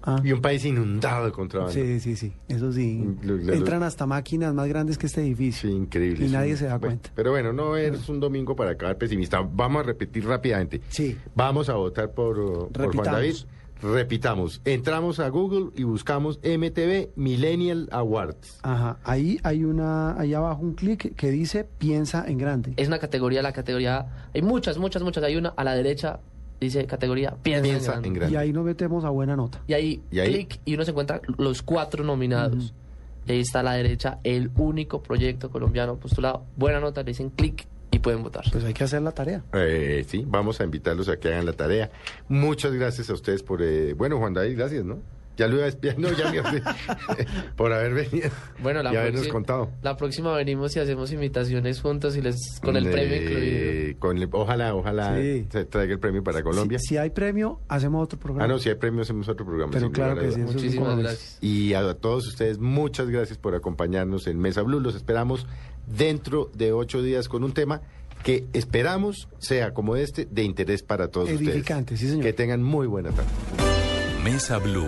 Ah. Y un país inundado de contrabando. Sí, sí, sí, eso sí. Entran hasta máquinas más grandes que este edificio. Sí, increíble. Y nadie un- se da bueno, cuenta. Pero bueno, no es un domingo para acabar pesimista. Vamos a repetir rápidamente. Sí. Vamos a votar por, uh, por Juan Repitamos. David. Repitamos. Entramos a Google y buscamos MTV Millennial Awards. Ajá, ahí hay una, ahí abajo un clic que dice piensa en grande. Es una categoría, la categoría... Hay muchas, muchas, muchas. Hay una a la derecha, dice categoría piensa, Piensa en, en grande. Y ahí nos metemos a buena nota. Y ahí, Y ahí- clic y uno se encuentra los cuatro nominados. Y ahí está a la derecha el único proyecto colombiano postulado. Buena nota, le dicen clic y pueden votar. Pues hay que hacer la tarea. Eh, sí, vamos a invitarlos a que hagan la tarea. Muchas gracias a ustedes por... eh, bueno, Juan David, gracias, ¿no? Ya lo iba a espiar, no, ya me por haber venido Bueno, la y habernos próxima- contado. La próxima venimos y hacemos invitaciones juntos y les con el Eh, premio incluido. con el- ojalá, ojalá Sí. se traiga el premio para Colombia. Si, si hay premio, hacemos otro programa. Ah, no, si hay premio hacemos otro programa. Pero claro que sí, Muchísimas gracias. Y a todos ustedes, muchas gracias por acompañarnos en Mesa Blue. Los esperamos dentro de ocho días con un tema que esperamos sea como este de interés para todos Edificante, ustedes. sí, señor. Que tengan muy buena tarde. Mesa Blue.